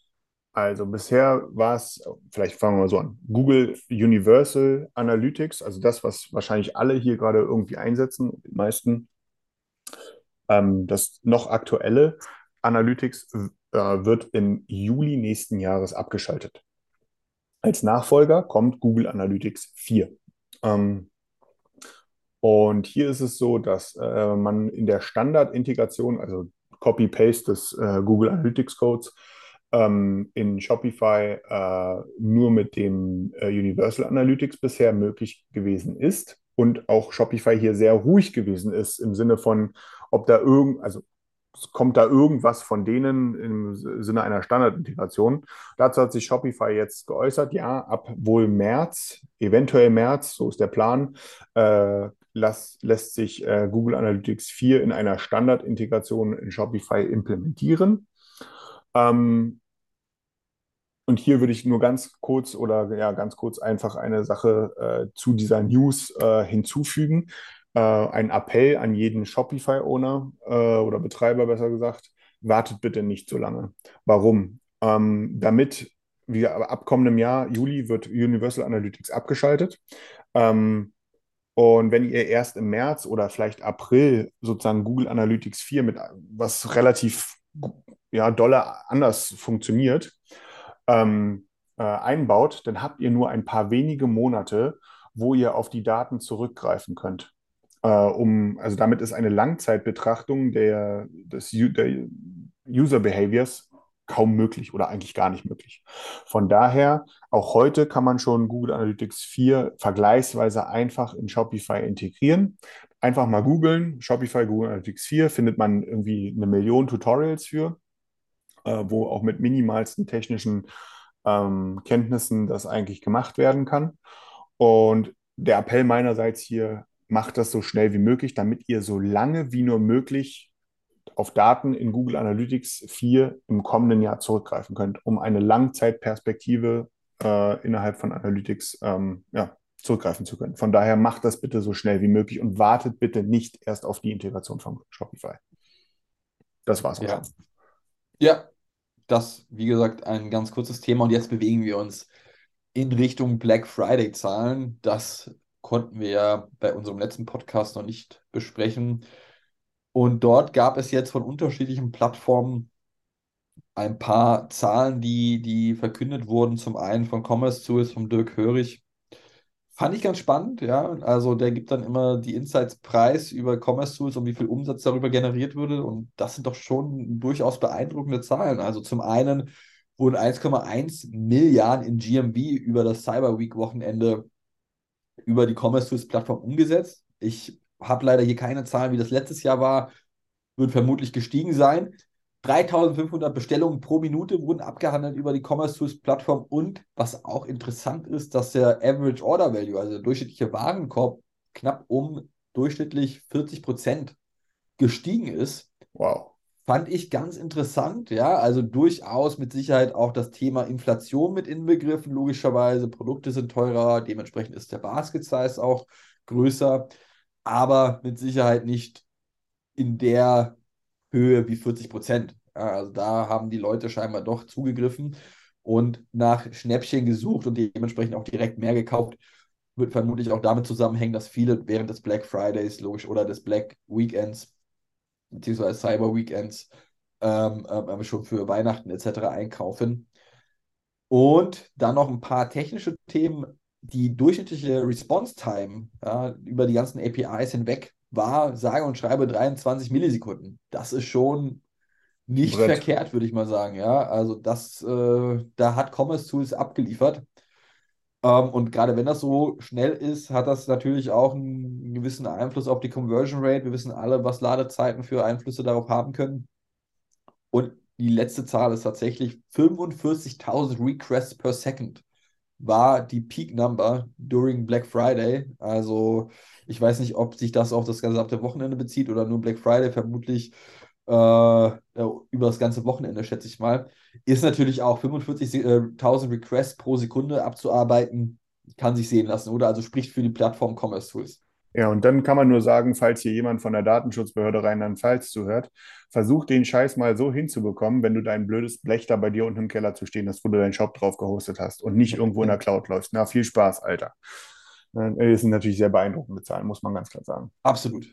Also bisher war es, vielleicht fangen wir mal so an, Google Universal Analytics, also das, was wahrscheinlich alle hier gerade irgendwie einsetzen, die meisten. Ähm, das noch aktuelle Analytics äh, wird im Juli nächsten Jahres abgeschaltet. Als Nachfolger kommt Google Analytics 4. Ähm, und hier ist es so, dass äh, man in der Standardintegration, also Copy-Paste des äh, Google Analytics Codes, ähm, in Shopify äh, nur mit dem äh, Universal Analytics bisher möglich gewesen ist und auch Shopify hier sehr ruhig gewesen ist im Sinne von, ob da irgend, also kommt da irgendwas von denen im Sinne einer Standardintegration. Dazu hat sich Shopify jetzt geäußert, ja, ab wohl März, eventuell März, so ist der Plan, äh, las, lässt sich äh, Google Analytics 4 in einer Standardintegration in Shopify implementieren. Ähm, und hier würde ich nur ganz kurz oder ja, ganz kurz einfach eine Sache äh, zu dieser News äh, hinzufügen. Äh, ein Appell an jeden Shopify-Owner äh, oder Betreiber besser gesagt, wartet bitte nicht so lange. Warum? Ähm, damit, wie ab kommendem Jahr, Juli, wird Universal Analytics abgeschaltet. Ähm, und wenn ihr erst im März oder vielleicht April sozusagen Google Analytics 4 mit was relativ ja, doller anders funktioniert, ähm, äh, einbaut, dann habt ihr nur ein paar wenige Monate, wo ihr auf die Daten zurückgreifen könnt. Äh, um, also damit ist eine Langzeitbetrachtung der, des, der User Behaviors kaum möglich oder eigentlich gar nicht möglich. Von daher, auch heute kann man schon Google Analytics 4 vergleichsweise einfach in Shopify integrieren. Einfach mal googeln, Shopify Google Analytics 4, findet man irgendwie eine Million Tutorials für, äh, wo auch mit minimalsten technischen ähm, Kenntnissen das eigentlich gemacht werden kann. Und der Appell meinerseits hier, macht das so schnell wie möglich, damit ihr so lange wie nur möglich auf Daten in Google Analytics 4 im kommenden Jahr zurückgreifen könnt, um eine Langzeitperspektive äh, innerhalb von Analytics ähm, ja, zurückgreifen zu können. Von daher macht das bitte so schnell wie möglich und wartet bitte nicht erst auf die Integration von Shopify. Das war's Ja. schon. Ja, das, wie gesagt, ein ganz kurzes Thema und jetzt bewegen wir uns in Richtung Black Friday-Zahlen. Das konnten wir ja bei unserem letzten Podcast noch nicht besprechen. Und dort gab es jetzt von unterschiedlichen Plattformen ein paar Zahlen, die, die verkündet wurden. Zum einen von Commerce Tools, von Dirk Hörig. Fand ich ganz spannend, ja. Also der gibt dann immer die Insights-Preis über Commerce Tools und wie viel Umsatz darüber generiert würde. Und das sind doch schon durchaus beeindruckende Zahlen. Also zum einen wurden 1,1 Milliarden in GMV über das Cyber Week-Wochenende über die Commerce Tools Plattform umgesetzt. Ich habe leider hier keine Zahlen, wie das letztes Jahr war. Wird vermutlich gestiegen sein. 3500 Bestellungen pro Minute wurden abgehandelt über die Commerce Tools Plattform und was auch interessant ist, dass der Average Order Value, also der durchschnittliche Warenkorb, knapp um durchschnittlich 40 Prozent gestiegen ist. Wow. Fand ich ganz interessant, ja. Also durchaus mit Sicherheit auch das Thema Inflation mit inbegriffen, logischerweise. Produkte sind teurer, dementsprechend ist der Basket Size auch größer, aber mit Sicherheit nicht in der Höhe wie 40 Prozent. Also da haben die Leute scheinbar doch zugegriffen und nach Schnäppchen gesucht und dementsprechend auch direkt mehr gekauft. Wird vermutlich auch damit zusammenhängen, dass viele während des Black Fridays, logisch, oder des Black Weekends beziehungsweise Cyber Weekends ähm, ähm, schon für Weihnachten etc. einkaufen. Und dann noch ein paar technische Themen. Die durchschnittliche Response Time ja, über die ganzen APIs hinweg war, sage und schreibe, 23 Millisekunden. Das ist schon nicht Brett. verkehrt, würde ich mal sagen. Ja, also das, äh, da hat Commerce Tools abgeliefert. Ähm, und gerade wenn das so schnell ist, hat das natürlich auch einen gewissen Einfluss auf die Conversion Rate. Wir wissen alle, was Ladezeiten für Einflüsse darauf haben können. Und die letzte Zahl ist tatsächlich 45.000 Requests per Second war die Peak Number during Black Friday. Also ich weiß nicht, ob sich das auf das gesamte Wochenende bezieht oder nur Black Friday, vermutlich äh, über das ganze Wochenende, schätze ich mal. Ist natürlich auch 45.000 Requests pro Sekunde abzuarbeiten, kann sich sehen lassen, oder? Also spricht für die Plattform Commerce Tools. Ja, und dann kann man nur sagen, falls hier jemand von der Datenschutzbehörde Rheinland-Pfalz zuhört, versuch den Scheiß mal so hinzubekommen, wenn du dein blödes Blech da bei dir unten im Keller zu stehen hast, wo du deinen Shop drauf gehostet hast und nicht irgendwo in der Cloud läufst. Na, viel Spaß, Alter. Das sind natürlich sehr beeindruckende Zahlen, muss man ganz klar sagen. Absolut.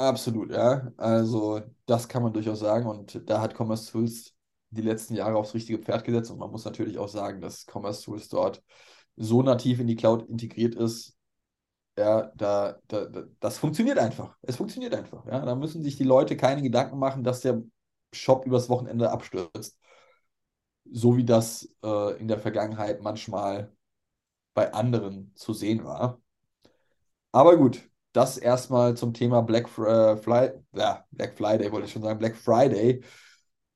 Absolut, ja. Also, das kann man durchaus sagen. Und da hat Commerce Tools die letzten Jahre aufs richtige Pferd gesetzt. Und man muss natürlich auch sagen, dass Commerce Tools dort so nativ in die Cloud integriert ist, ja, da, da, das funktioniert einfach. Es funktioniert einfach. Ja, da müssen sich die Leute keine Gedanken machen, dass der Shop übers Wochenende abstürzt. So wie das äh, in der Vergangenheit manchmal bei anderen zu sehen war. Aber gut, das erstmal zum Thema Black, äh, Fly, ja, Black Friday, wollte ich schon sagen, Black Friday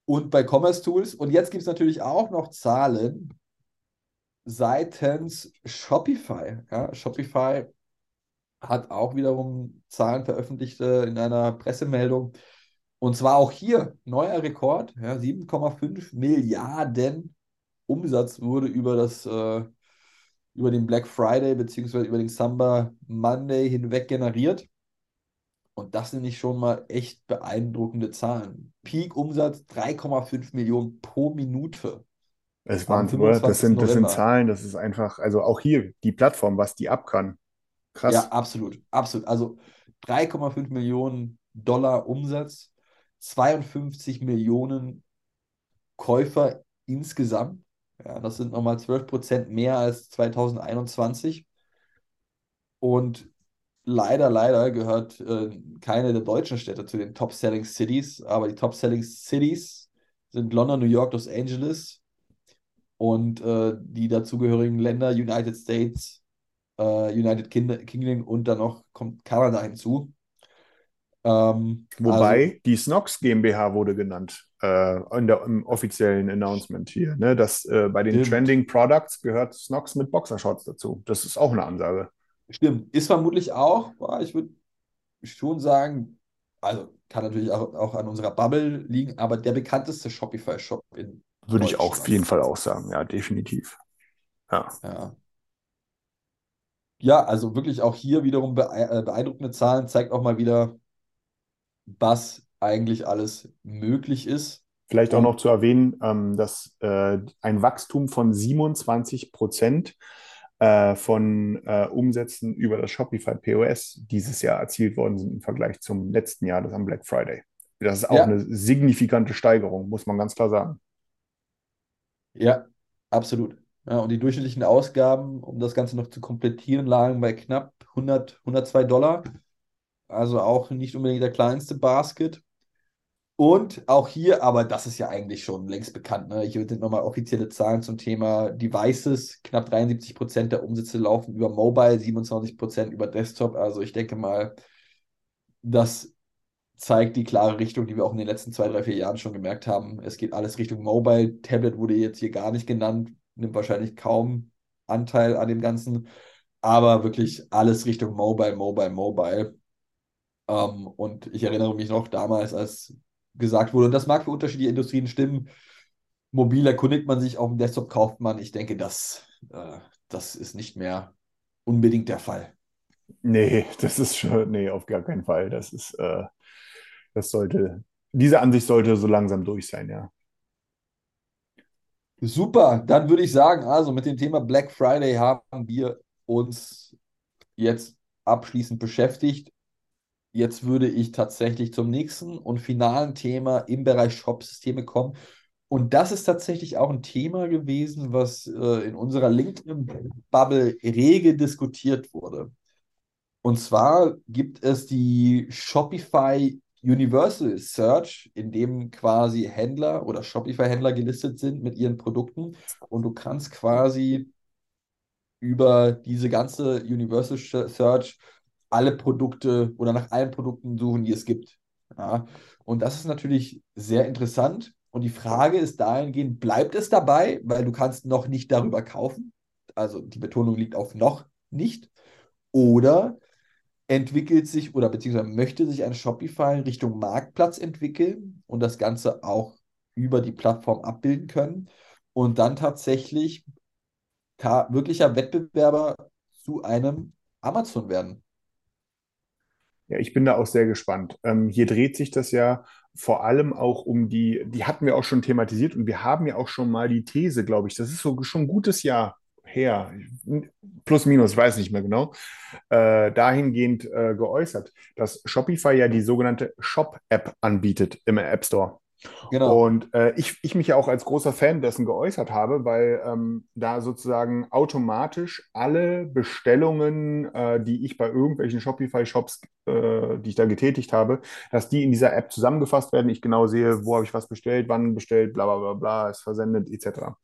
und bei Commerce Tools. Und jetzt gibt es natürlich auch noch Zahlen seitens Shopify. Ja, Shopify hat auch wiederum Zahlen veröffentlicht äh, in einer Pressemeldung. Und zwar auch hier neuer Rekord, ja, 7,5 Milliarden Umsatz wurde über das äh, über den Black Friday bzw. über den Samba Monday hinweg generiert. Und das sind nicht schon mal echt beeindruckende Zahlen. Peak-Umsatz 3,5 Millionen pro Minute. Das ist Wahnsinn, oder? Das sind, das sind Zahlen, das ist einfach, also auch hier die Plattform, was die ab kann. Krass. Ja, absolut, absolut. Also 3,5 Millionen Dollar Umsatz, 52 Millionen Käufer insgesamt. Ja, das sind nochmal 12 Prozent mehr als 2021. Und leider, leider gehört äh, keine der deutschen Städte zu den Top-Selling Cities, aber die Top-Selling Cities sind London, New York, Los Angeles und äh, die dazugehörigen Länder United States, äh, United Kingdom und dann noch kommt Kanada hinzu. Ähm, Wobei also, die Snox GmbH wurde genannt in der, im offiziellen Announcement hier. Ne? Dass äh, bei den stimmt. Trending Products gehört Snox mit Boxershorts dazu. Das ist auch eine Ansage. Stimmt, ist vermutlich auch, ich würde schon sagen, also kann natürlich auch, auch an unserer Bubble liegen, aber der bekannteste Shopify-Shop in Würde ich auch auf jeden Fall auch sagen, ja, definitiv. Ja. ja. Ja, also wirklich auch hier wiederum äh, beeindruckende Zahlen, zeigt auch mal wieder, was eigentlich alles möglich ist. Vielleicht auch noch zu erwähnen, ähm, dass äh, ein Wachstum von 27 Prozent äh, von äh, Umsätzen über das Shopify POS dieses Jahr erzielt worden sind im Vergleich zum letzten Jahr, das am Black Friday. Das ist auch ja. eine signifikante Steigerung, muss man ganz klar sagen. Ja, absolut. Ja, und die durchschnittlichen Ausgaben, um das Ganze noch zu komplettieren, lagen bei knapp 100, 102 Dollar. Also auch nicht unbedingt der kleinste Basket. Und auch hier, aber das ist ja eigentlich schon längst bekannt. Ne? Hier sind nochmal offizielle Zahlen zum Thema Devices. Knapp 73 Prozent der Umsätze laufen über Mobile, 27 Prozent über Desktop. Also ich denke mal, das zeigt die klare Richtung, die wir auch in den letzten zwei, drei, vier Jahren schon gemerkt haben. Es geht alles Richtung Mobile. Tablet wurde jetzt hier gar nicht genannt nimmt wahrscheinlich kaum Anteil an dem Ganzen, aber wirklich alles Richtung Mobile, Mobile, Mobile. Ähm, und ich erinnere mich noch damals, als gesagt wurde, und das mag für unterschiedliche Industrien stimmen, mobil erkundigt man sich, auf dem Desktop kauft man. Ich denke, das, äh, das ist nicht mehr unbedingt der Fall. Nee, das ist schon, nee, auf gar keinen Fall. Das ist, äh, das sollte, diese Ansicht sollte so langsam durch sein, ja. Super, dann würde ich sagen, also mit dem Thema Black Friday haben wir uns jetzt abschließend beschäftigt. Jetzt würde ich tatsächlich zum nächsten und finalen Thema im Bereich Shop-Systeme kommen. Und das ist tatsächlich auch ein Thema gewesen, was äh, in unserer LinkedIn-Bubble rege diskutiert wurde. Und zwar gibt es die Shopify Universal Search, in dem quasi Händler oder Shopify-Händler gelistet sind mit ihren Produkten und du kannst quasi über diese ganze Universal Search alle Produkte oder nach allen Produkten suchen, die es gibt. Ja. Und das ist natürlich sehr interessant Und die Frage ist dahingehend, bleibt es dabei, weil du kannst noch nicht darüber kaufen? Also die Betonung liegt auf noch nicht. Oder entwickelt sich oder beziehungsweise möchte sich ein Shopify Richtung Marktplatz entwickeln und das Ganze auch über die Plattform abbilden können und dann tatsächlich wirklicher Wettbewerber zu einem Amazon werden. Ja, ich bin da auch sehr gespannt. Ähm, hier dreht sich das ja vor allem auch um die, die hatten wir auch schon thematisiert und wir haben ja auch schon mal die These, glaube ich, das ist so schon ein gutes Jahr her, plus minus, weiß nicht mehr genau, äh, dahingehend äh, geäußert, dass Shopify ja die sogenannte Shop-App anbietet im App Store. Genau. Und äh, ich, ich mich ja auch als großer Fan dessen geäußert habe, weil ähm, da sozusagen automatisch alle Bestellungen, äh, die ich bei irgendwelchen Shopify-Shops, äh, die ich da getätigt habe, dass die in dieser App zusammengefasst werden. Ich genau sehe, wo habe ich was bestellt, wann bestellt, bla bla bla bla, ist versendet, etc.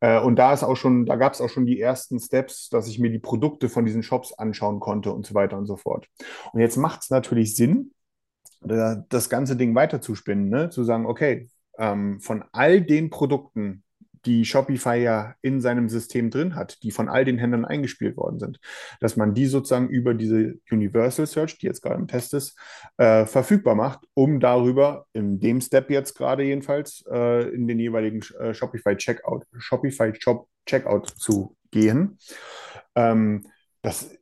Äh, und da ist auch schon, da gab es auch schon die ersten Steps, dass ich mir die Produkte von diesen Shops anschauen konnte und so weiter und so fort. Und jetzt macht es natürlich Sinn, das ganze Ding weiterzuspinnen, ne? zu sagen, okay, ähm, von all den Produkten, die Shopify ja in seinem System drin hat, die von all den Händlern eingespielt worden sind, dass man die sozusagen über diese Universal Search, die jetzt gerade im Test ist, äh, verfügbar macht, um darüber in dem Step jetzt gerade jedenfalls äh, in den jeweiligen äh, Shopify Checkout, Shopify Shop Checkout zu gehen. Ähm, das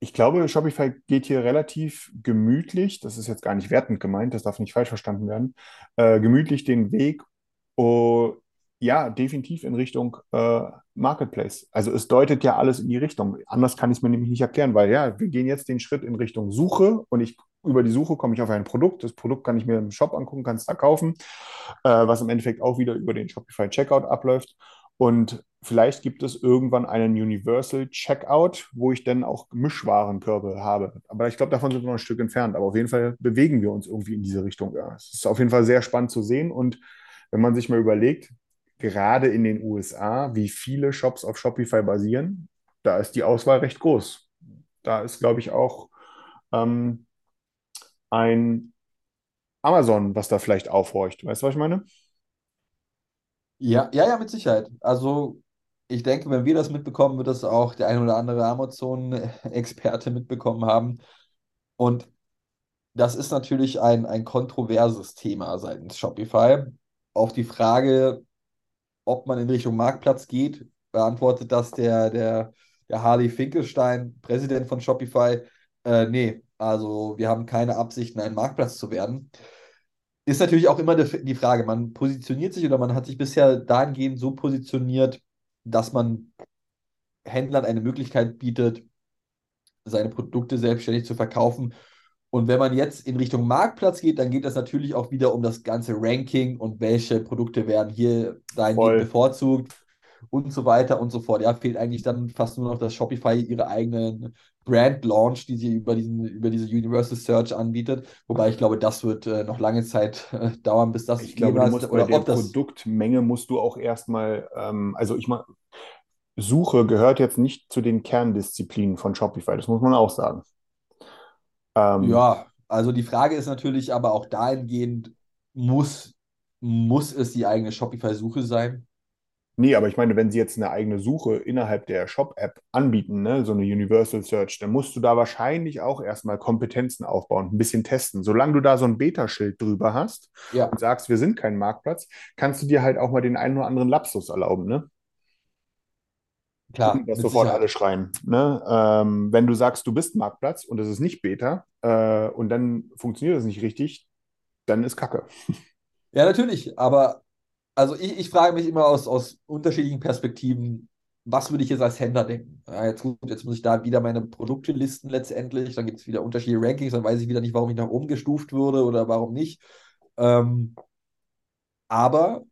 ich glaube, Shopify geht hier relativ gemütlich, das ist jetzt gar nicht wertend gemeint, das darf nicht falsch verstanden werden, äh, gemütlich den Weg, oh, ja, definitiv in Richtung äh, Marketplace. Also es deutet ja alles in die Richtung. Anders kann ich es mir nämlich nicht erklären, weil ja, wir gehen jetzt den Schritt in Richtung Suche und ich über die Suche komme ich auf ein Produkt. Das Produkt kann ich mir im Shop angucken, kann es da kaufen, äh, was im Endeffekt auch wieder über den Shopify Checkout abläuft. Und vielleicht gibt es irgendwann einen Universal Checkout, wo ich dann auch Mischwarenkörbe habe. Aber ich glaube, davon sind wir noch ein Stück entfernt. Aber auf jeden Fall bewegen wir uns irgendwie in diese Richtung. Ja, es ist auf jeden Fall sehr spannend zu sehen. Und wenn man sich mal überlegt, gerade in den USA, wie viele Shops auf Shopify basieren, da ist die Auswahl recht groß. Da ist, glaube ich, auch ähm, ein Amazon, was da vielleicht aufhorcht. Weißt du, was ich meine? Ja, ja, ja, mit Sicherheit. Also ich denke, wenn wir das mitbekommen, wird das auch der ein oder andere Amazon-Experte mitbekommen haben. Und das ist natürlich ein, ein kontroverses Thema seitens Shopify. Auch die Frage, ob man in Richtung Marktplatz geht, beantwortet das der, der, der Harley Finkelstein, Präsident von Shopify. Äh, nee, also wir haben keine Absichten, ein Marktplatz zu werden ist natürlich auch immer die Frage, man positioniert sich oder man hat sich bisher dahingehend so positioniert, dass man Händlern eine Möglichkeit bietet, seine Produkte selbstständig zu verkaufen. Und wenn man jetzt in Richtung Marktplatz geht, dann geht das natürlich auch wieder um das ganze Ranking und welche Produkte werden hier dahingehend bevorzugt und so weiter und so fort. Ja, fehlt eigentlich dann fast nur noch, dass Shopify ihre eigenen Brand Launch, die sie über, diesen, über diese Universal Search anbietet. Wobei ich glaube, das wird äh, noch lange Zeit äh, dauern, bis das ich glaube, du musst oder bei der Produktmenge musst du auch erstmal, ähm, also ich mal, Suche gehört jetzt nicht zu den Kerndisziplinen von Shopify, das muss man auch sagen. Ähm, ja, also die Frage ist natürlich aber auch dahingehend, muss, muss es die eigene Shopify-Suche sein? Nee, aber ich meine, wenn sie jetzt eine eigene Suche innerhalb der Shop-App anbieten, ne, so eine Universal Search, dann musst du da wahrscheinlich auch erstmal Kompetenzen aufbauen, ein bisschen testen. Solange du da so ein Beta-Schild drüber hast ja. und sagst, wir sind kein Marktplatz, kannst du dir halt auch mal den einen oder anderen Lapsus erlauben, ne? Klar. Das sofort alle schreien. Ne? Ähm, wenn du sagst, du bist Marktplatz und es ist nicht Beta äh, und dann funktioniert das nicht richtig, dann ist Kacke. Ja, natürlich, aber also ich, ich frage mich immer aus, aus unterschiedlichen Perspektiven, was würde ich jetzt als Händler denken? Ja, jetzt, gut, jetzt muss ich da wieder meine Produkte listen letztendlich, dann gibt es wieder unterschiedliche Rankings, dann weiß ich wieder nicht, warum ich nach oben gestuft würde oder warum nicht. Ähm, aber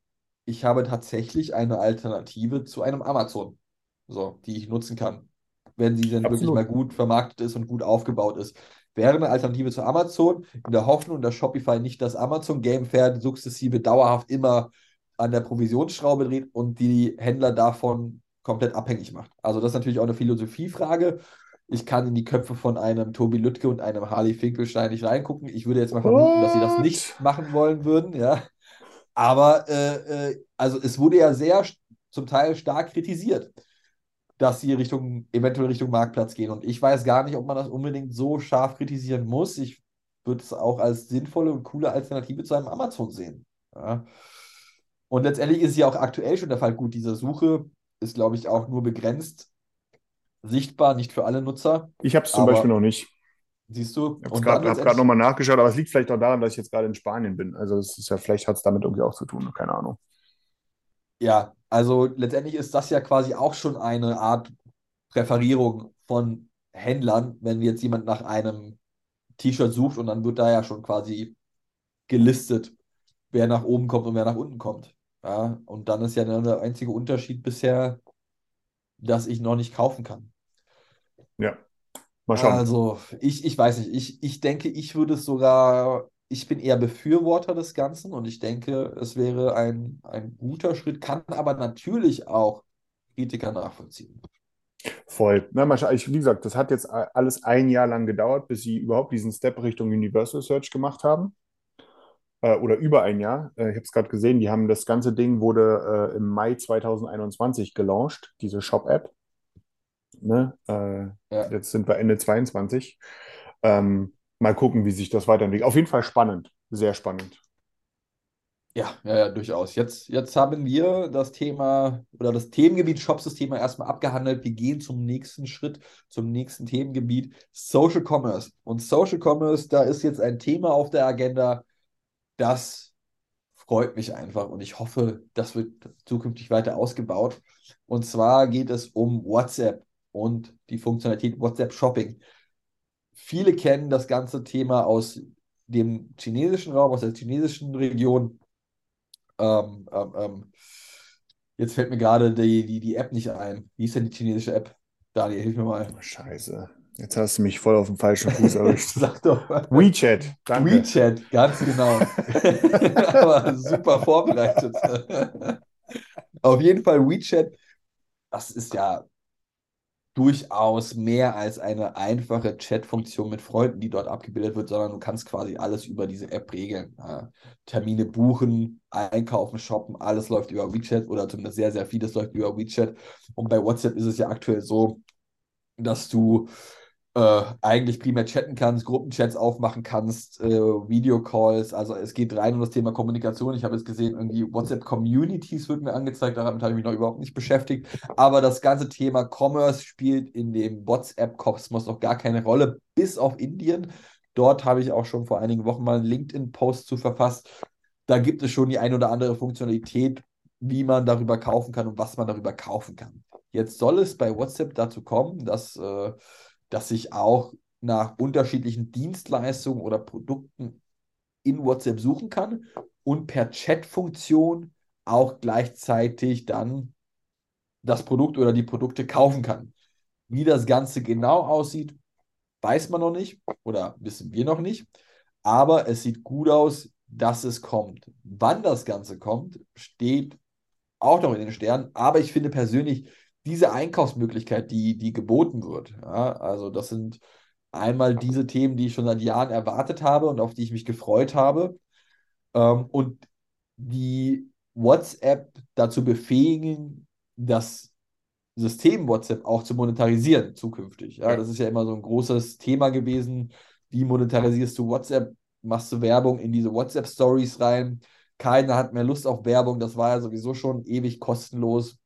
ich habe tatsächlich eine Alternative zu einem Amazon, so, die ich nutzen kann, wenn sie dann Absolut. wirklich mal gut vermarktet ist und gut aufgebaut ist. Wäre eine Alternative zu Amazon, in der Hoffnung, dass Shopify nicht das Amazon-Game fährt, sukzessive dauerhaft immer an der Provisionsschraube dreht und die Händler davon komplett abhängig macht. Also das ist natürlich auch eine Philosophiefrage. Ich kann in die Köpfe von einem Tobi Lüttke und einem Harley Finkelstein nicht reingucken. Ich würde jetzt mal vermuten, dass sie das nicht machen wollen würden, ja. Aber äh, äh, also es wurde ja sehr zum Teil stark kritisiert, dass sie Richtung, eventuell Richtung Marktplatz gehen. Und ich weiß gar nicht, ob man das unbedingt so scharf kritisieren muss. Ich würde es auch als sinnvolle und coole Alternative zu einem Amazon sehen. Ja. Und letztendlich ist es ja auch aktuell schon der Fall. Gut, diese Suche ist, glaube ich, auch nur begrenzt sichtbar, nicht für alle Nutzer. Ich habe es zum Beispiel noch nicht. Siehst du? Ich habe gerade nochmal nachgeschaut, aber es liegt vielleicht auch daran, dass ich jetzt gerade in Spanien bin. Also es ist ja, vielleicht hat es damit irgendwie auch zu tun, keine Ahnung. Ja, also letztendlich ist das ja quasi auch schon eine Art Präferierung von Händlern, wenn jetzt jemand nach einem T-Shirt sucht und dann wird da ja schon quasi gelistet, wer nach oben kommt und wer nach unten kommt. Ja, und dann ist ja der einzige Unterschied bisher, dass ich noch nicht kaufen kann. Ja, mal schauen. Also, ich, ich weiß nicht. Ich, ich denke, ich würde es sogar, ich bin eher Befürworter des Ganzen und ich denke, es wäre ein, ein guter Schritt, kann aber natürlich auch Kritiker nachvollziehen. Voll. Na, mal schauen. Ich, wie gesagt, das hat jetzt alles ein Jahr lang gedauert, bis sie überhaupt diesen Step Richtung Universal Search gemacht haben äh, oder über ein Jahr. Äh, ich habe es gerade gesehen, die haben das ganze Ding wurde äh, im Mai 2021 gelauncht, diese Shop-App. Ne? Äh, ja. Jetzt sind wir Ende 22. Ähm, mal gucken, wie sich das weiterentwickelt. Auf jeden Fall spannend, sehr spannend. Ja, ja, ja, durchaus. Jetzt, jetzt haben wir das Thema oder das Themengebiet Shopsysteme erstmal abgehandelt. Wir gehen zum nächsten Schritt, zum nächsten Themengebiet Social Commerce. Und Social Commerce, da ist jetzt ein Thema auf der Agenda, das freut mich einfach und ich hoffe, das wird zukünftig weiter ausgebaut. Und zwar geht es um WhatsApp und die Funktionalität WhatsApp Shopping. Viele kennen das ganze Thema aus dem chinesischen Raum, aus der chinesischen Region. Ähm, ähm, ähm. Jetzt fällt mir gerade die, die, die App nicht ein. Wie ist denn die chinesische App? Daniel, hilf mir mal. Scheiße. Jetzt hast du mich voll auf dem falschen Fuß erwischt. Sag doch. WeChat, danke. WeChat, ganz genau. Aber super vorbereitet. auf jeden Fall WeChat, das ist ja durchaus mehr als eine einfache Chat-Funktion mit Freunden, die dort abgebildet wird, sondern du kannst quasi alles über diese App regeln. Termine buchen, einkaufen, shoppen, alles läuft über WeChat oder zumindest sehr, sehr vieles läuft über WeChat. Und bei WhatsApp ist es ja aktuell so, dass du äh, eigentlich primär chatten kannst, Gruppenchats aufmachen kannst, äh, Videocalls. Also es geht rein um das Thema Kommunikation. Ich habe jetzt gesehen, irgendwie WhatsApp-Communities wird mir angezeigt, damit habe ich mich noch überhaupt nicht beschäftigt. Aber das ganze Thema Commerce spielt in dem WhatsApp-Kosmos noch gar keine Rolle, bis auf Indien. Dort habe ich auch schon vor einigen Wochen mal einen LinkedIn-Post zu verfasst. Da gibt es schon die ein oder andere Funktionalität, wie man darüber kaufen kann und was man darüber kaufen kann. Jetzt soll es bei WhatsApp dazu kommen, dass äh, dass ich auch nach unterschiedlichen Dienstleistungen oder Produkten in WhatsApp suchen kann und per Chat-Funktion auch gleichzeitig dann das Produkt oder die Produkte kaufen kann. Wie das Ganze genau aussieht, weiß man noch nicht oder wissen wir noch nicht. Aber es sieht gut aus, dass es kommt. Wann das Ganze kommt, steht auch noch in den Sternen. Aber ich finde persönlich, diese Einkaufsmöglichkeit, die, die geboten wird. Ja, also das sind einmal diese Themen, die ich schon seit Jahren erwartet habe und auf die ich mich gefreut habe. Ähm, und die WhatsApp dazu befähigen, das System WhatsApp auch zu monetarisieren zukünftig. Ja, das ist ja immer so ein großes Thema gewesen. Wie monetarisierst du WhatsApp? Machst du Werbung in diese WhatsApp-Stories rein? Keiner hat mehr Lust auf Werbung. Das war ja sowieso schon ewig kostenlos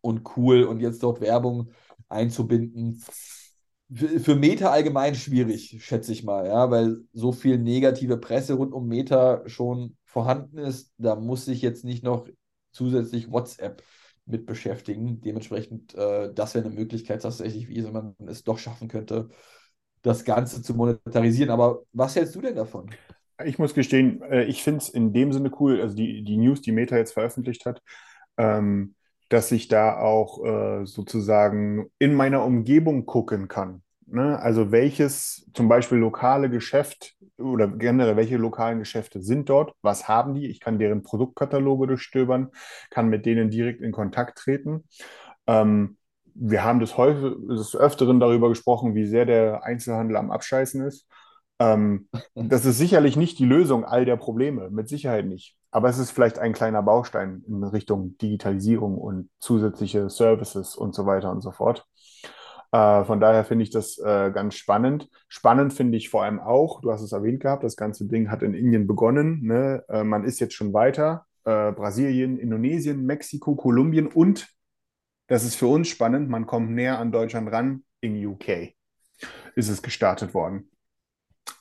und cool und jetzt dort Werbung einzubinden. Für, für Meta allgemein schwierig, schätze ich mal, ja, weil so viel negative Presse rund um Meta schon vorhanden ist. Da muss sich jetzt nicht noch zusätzlich WhatsApp mit beschäftigen. Dementsprechend, äh, das wäre eine Möglichkeit tatsächlich, wie man es doch schaffen könnte, das Ganze zu monetarisieren. Aber was hältst du denn davon? Ich muss gestehen, äh, ich finde es in dem Sinne cool, also die, die News, die Meta jetzt veröffentlicht hat, ähm, dass ich da auch äh, sozusagen in meiner Umgebung gucken kann. Ne? Also welches zum Beispiel lokale Geschäft oder generell welche lokalen Geschäfte sind dort, was haben die? Ich kann deren Produktkataloge durchstöbern, kann mit denen direkt in Kontakt treten. Ähm, wir haben des, häufig, des Öfteren darüber gesprochen, wie sehr der Einzelhandel am Abscheißen ist. Ähm, das ist sicherlich nicht die Lösung all der Probleme, mit Sicherheit nicht. Aber es ist vielleicht ein kleiner Baustein in Richtung Digitalisierung und zusätzliche Services und so weiter und so fort. Äh, von daher finde ich das äh, ganz spannend. Spannend finde ich vor allem auch, du hast es erwähnt gehabt, das ganze Ding hat in Indien begonnen. Ne? Äh, man ist jetzt schon weiter. Äh, Brasilien, Indonesien, Mexiko, Kolumbien und, das ist für uns spannend, man kommt näher an Deutschland ran, in UK ist es gestartet worden.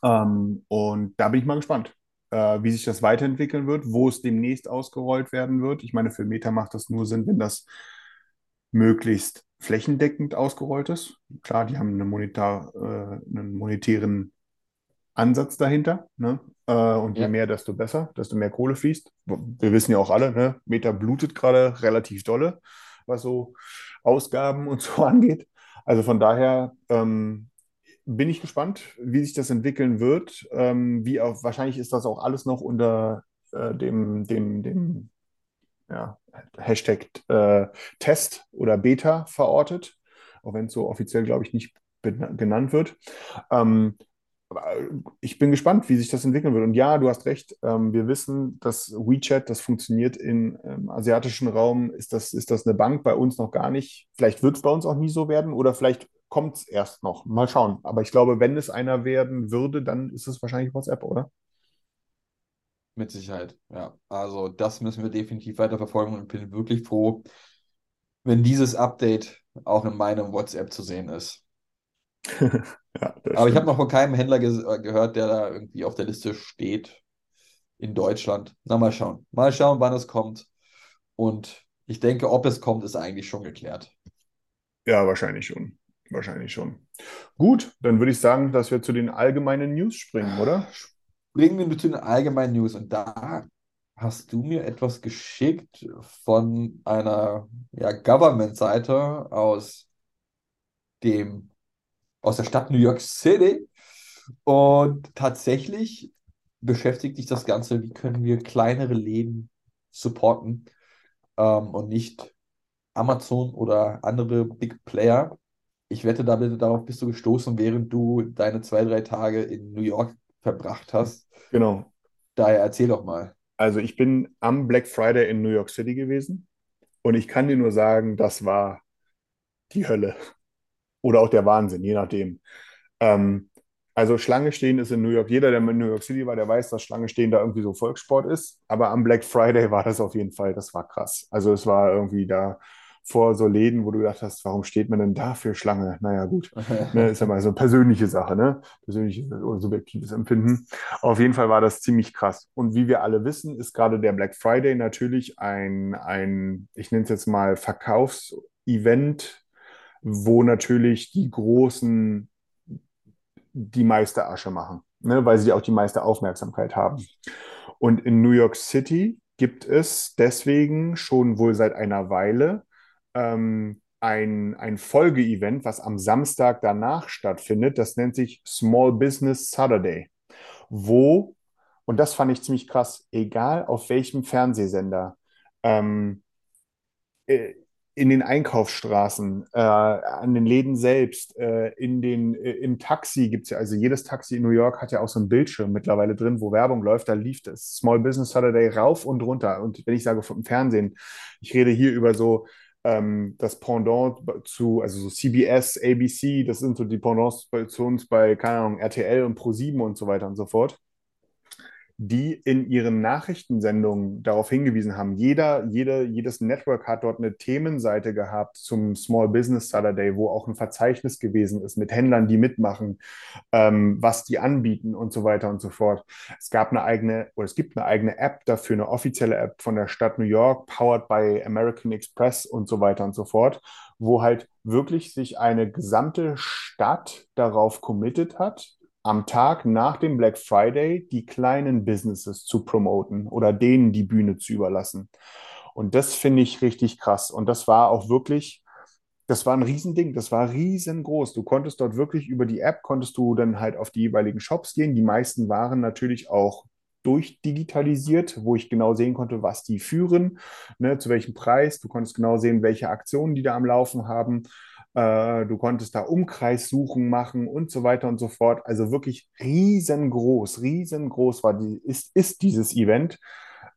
Ähm, und da bin ich mal gespannt, äh, wie sich das weiterentwickeln wird, wo es demnächst ausgerollt werden wird. Ich meine, für Meta macht das nur Sinn, wenn das möglichst flächendeckend ausgerollt ist. Klar, die haben eine monetar, äh, einen monetären Ansatz dahinter. Ne? Äh, und je Ja. mehr, desto besser, desto mehr Kohle fließt. Wir wissen ja auch alle, ne? Meta blutet gerade relativ dolle, was so Ausgaben und so angeht. Also von daher ähm, bin ich gespannt, wie sich das entwickeln wird. Ähm, wie auch, wahrscheinlich ist das auch alles noch unter äh, dem, dem, dem ja, Hashtag äh, Test oder Beta verortet, auch wenn es so offiziell, glaube ich, nicht genannt wird. Ähm, ich bin gespannt, wie sich das entwickeln wird. Und ja, du hast recht, ähm, wir wissen, dass WeChat, das funktioniert im ähm, asiatischen Raum. Ist das, ist das eine Bank? Bei uns noch gar nicht. Vielleicht wird es bei uns auch nie so werden oder vielleicht kommt es erst noch. Mal schauen. Aber ich glaube, wenn es einer werden würde, dann ist es wahrscheinlich WhatsApp, oder? Mit Sicherheit, ja. Also das müssen wir definitiv weiter verfolgen und bin wirklich froh, wenn dieses Update auch in meinem WhatsApp zu sehen ist. Ja, Aber ich habe noch von keinem Händler ge äh, gehört, der da irgendwie auf der Liste steht in Deutschland. Na, mal schauen. Mal schauen, wann es kommt. Und ich denke, ob es kommt, ist eigentlich schon geklärt. Ja, wahrscheinlich schon. Wahrscheinlich schon. Gut, dann würde ich sagen, dass wir zu den allgemeinen News springen, oder? Bringen wir zu den allgemeinen News. Und da hast du mir etwas geschickt von einer ja, Government-Seite aus dem, aus der Stadt New York City. Und tatsächlich beschäftigt sich das Ganze, wie können wir kleinere Läden supporten ähm, und nicht Amazon oder andere Big Player. Ich wette, damit, darauf bist du gestoßen, während du deine zwei, drei Tage in New York verbracht hast. Genau. Daher erzähl doch mal. Also ich bin am Black Friday in New York City gewesen und ich kann dir nur sagen, das war die Hölle oder auch der Wahnsinn, je nachdem. Ähm, also Schlange stehen ist in New York, jeder, der in New York City war, der weiß, dass Schlange stehen da irgendwie so Volkssport ist. Aber am Black Friday war das auf jeden Fall, das war krass. Also es war irgendwie da vor so Läden, wo du gedacht hast, warum steht man denn da für Schlange? Naja, gut. Ne, ist ja mal so eine persönliche Sache, ne? Persönliches oder subjektives Empfinden. Auf jeden Fall war das ziemlich krass. Und wie wir alle wissen, ist gerade der Black Friday natürlich ein, ein ich nenne es jetzt mal Verkaufsevent, wo natürlich die Großen die meiste Asche machen, ne? Weil sie auch die meiste Aufmerksamkeit haben. Und in New York City gibt es deswegen schon wohl seit einer Weile ähm, ein, ein Folgeevent, was am Samstag danach stattfindet. Das nennt sich Small Business Saturday, wo, und das fand ich ziemlich krass, egal auf welchem Fernsehsender, ähm, äh, in den Einkaufsstraßen, äh, an den Läden selbst, äh, in den, äh, im Taxi gibt es ja, also jedes Taxi in New York hat ja auch so einen Bildschirm mittlerweile drin, wo Werbung läuft. Da lief das Small Business Saturday rauf und runter. Und wenn ich sage vom Fernsehen, ich rede hier über so ähm, das Pendant zu, also so CBS, ABC, das sind so die Pendants bei, zu uns bei, keine Ahnung, RTL und Pro7 und so weiter und so fort die in ihren Nachrichtensendungen darauf hingewiesen haben. Jeder, jede, jedes Network hat dort eine Themenseite gehabt zum Small Business Saturday, wo auch ein Verzeichnis gewesen ist mit Händlern, die mitmachen, ähm, was die anbieten und so weiter und so fort. Es gab eine eigene, oder es gibt eine eigene App dafür, eine offizielle App von der Stadt New York, powered by American Express und so weiter und so fort, wo halt wirklich sich eine gesamte Stadt darauf committed hat, am Tag nach dem Black Friday die kleinen Businesses zu promoten oder denen die Bühne zu überlassen. Und das finde ich richtig krass. Und das war auch wirklich, das war ein Riesending, das war riesengroß. Du konntest dort wirklich über die App, konntest du dann halt auf die jeweiligen Shops gehen. Die meisten waren natürlich auch durchdigitalisiert, wo ich genau sehen konnte, was die führen, ne, zu welchem Preis. Du konntest genau sehen, welche Aktionen die da am Laufen haben. Äh, du konntest da Umkreissuchen machen und so weiter und so fort. Also wirklich riesengroß, riesengroß war die, ist, ist dieses Event.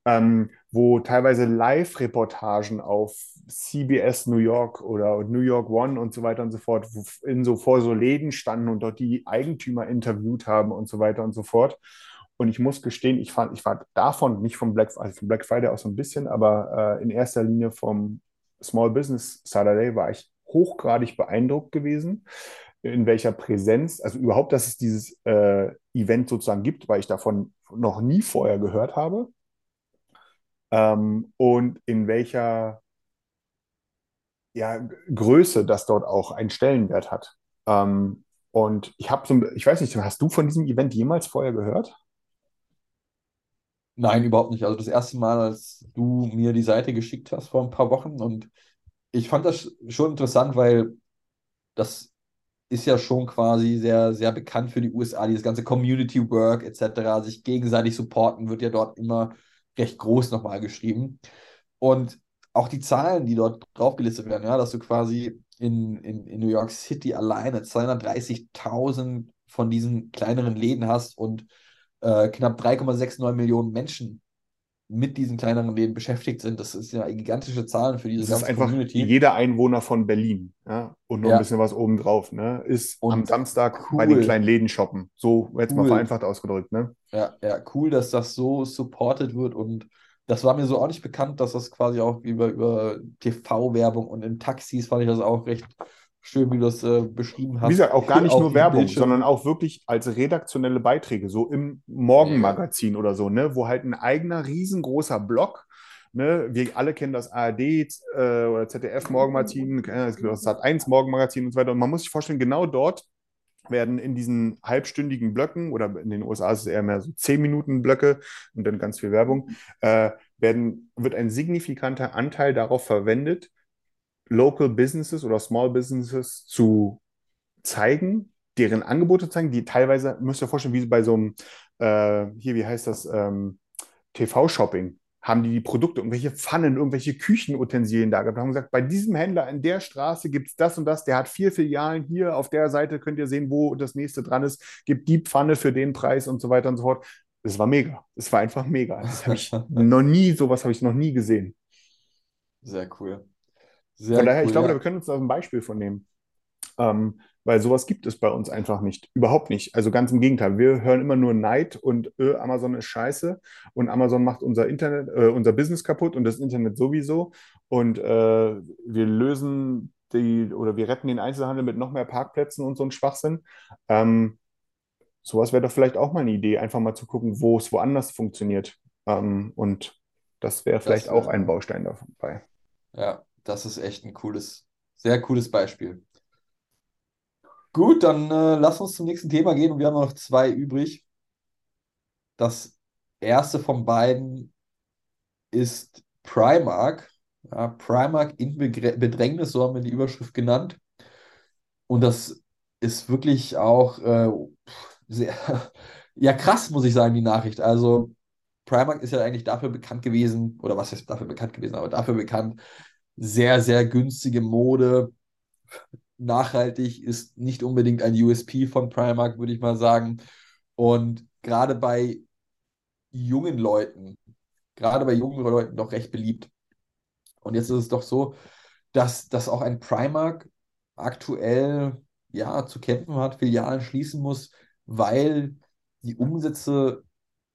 ähm, wo teilweise Live-Reportagen auf CBS New York oder New York One und so weiter und so fort in so vor so Läden standen und dort die Eigentümer interviewt haben und so weiter und so fort. Und ich muss gestehen, ich fand, ich war davon, nicht vom Black, also vom Black Friday auch so ein bisschen, aber äh, in erster Linie vom Small Business Saturday war ich hochgradig beeindruckt gewesen, in welcher Präsenz, also überhaupt, dass es dieses äh, Event sozusagen gibt, weil ich davon noch nie vorher gehört habe. Ähm, und in welcher ja, Größe das dort auch einen Stellenwert hat. Ähm, und ich habe so, ich weiß nicht, hast du von diesem Event jemals vorher gehört? Nein, überhaupt nicht. Also das erste Mal, als du mir die Seite geschickt hast vor ein paar Wochen und ich fand das schon interessant, weil das ist ja schon quasi sehr, sehr bekannt für die USA, dieses ganze Community Work etc., sich gegenseitig supporten, wird ja dort immer recht groß nochmal geschrieben. Und auch die Zahlen, die dort draufgelistet werden, ja, dass du quasi in, in, in New York City alleine 230.000 von diesen kleineren Läden hast und äh, knapp 3,69 Millionen Menschen mit diesen kleineren Läden beschäftigt sind. Das ist ja gigantische Zahlen für diese Das ist ganze einfach Community. jeder Einwohner von Berlin, ja, und noch Ja. ein bisschen was obendrauf, ne, ist Und am Samstag cool. bei den kleinen Läden shoppen. So jetzt mal Cool. vereinfacht ausgedrückt, ne? Ja, ja, cool, dass das so supported wird und das war mir so auch nicht bekannt, dass das quasi auch über, über TV-Werbung und in Taxis fand ich das auch recht schön, wie du das äh, beschrieben hast. Wie gesagt, auch gar nicht nur Werbung, Bildschirm. sondern auch wirklich als redaktionelle Beiträge, so im Morgenmagazin oder so, ne, wo halt ein eigener riesengroßer Blog, ne, wir alle kennen das ARD äh, oder ZDF Morgenmagazin, äh, es gibt das Sat1 Morgenmagazin und so weiter. Und man muss sich vorstellen, genau dort werden in diesen halbstündigen Blöcken oder in den USA ist es eher mehr so 10 Minuten Blöcke und dann ganz viel Werbung, äh, werden, wird ein signifikanter Anteil darauf verwendet, Local Businesses oder Small Businesses zu zeigen, deren Angebote zeigen, die teilweise, müsst ihr euch vorstellen, wie bei so einem, äh, hier, wie heißt das, ähm, TV-Shopping, haben die die Produkte, irgendwelche Pfannen, irgendwelche Küchenutensilien da gehabt, haben gesagt, bei diesem Händler in der Straße gibt es das und das, der hat vier Filialen, hier auf der Seite könnt ihr sehen, wo das nächste dran ist, gibt die Pfanne für den Preis und so weiter und so fort. Das war mega. Das war einfach mega. Das habe ich noch nie, sowas habe ich noch nie gesehen. Sehr cool. Sehr Von daher, cool, ich glaube, ja. wir können uns da ein Beispiel von nehmen. Ähm, weil sowas gibt es bei uns einfach nicht. Überhaupt nicht. Also ganz im Gegenteil. Wir hören immer nur Neid und äh, Amazon ist scheiße und Amazon macht unser Internet, äh, unser Business kaputt und das Internet sowieso. Und äh, wir lösen die oder wir retten den Einzelhandel mit noch mehr Parkplätzen und so ein Schwachsinn. Ähm, sowas wäre doch vielleicht auch mal eine Idee, einfach mal zu gucken, wo es woanders funktioniert. Ähm, und das wäre vielleicht wär- auch ein Baustein dabei. Ja, das ist echt ein cooles, sehr cooles Beispiel. Gut, dann äh, lass uns zum nächsten Thema gehen und wir haben noch zwei übrig. Das erste von beiden ist Primark. Ja, Primark in Begr Bedrängnis, so haben wir die Überschrift genannt. Und das ist wirklich auch äh, sehr, ja krass, muss ich sagen, die Nachricht. Also Primark ist ja eigentlich dafür bekannt gewesen, oder was heißt dafür bekannt gewesen, aber dafür bekannt, sehr, sehr günstige Mode. Nachhaltig ist nicht unbedingt ein USP von Primark, würde ich mal sagen. Und gerade bei jungen Leuten, gerade bei jungen Leuten doch recht beliebt. Und jetzt ist es doch so, dass, dass auch ein Primark aktuell ja zu kämpfen hat, Filialen schließen muss, weil die Umsätze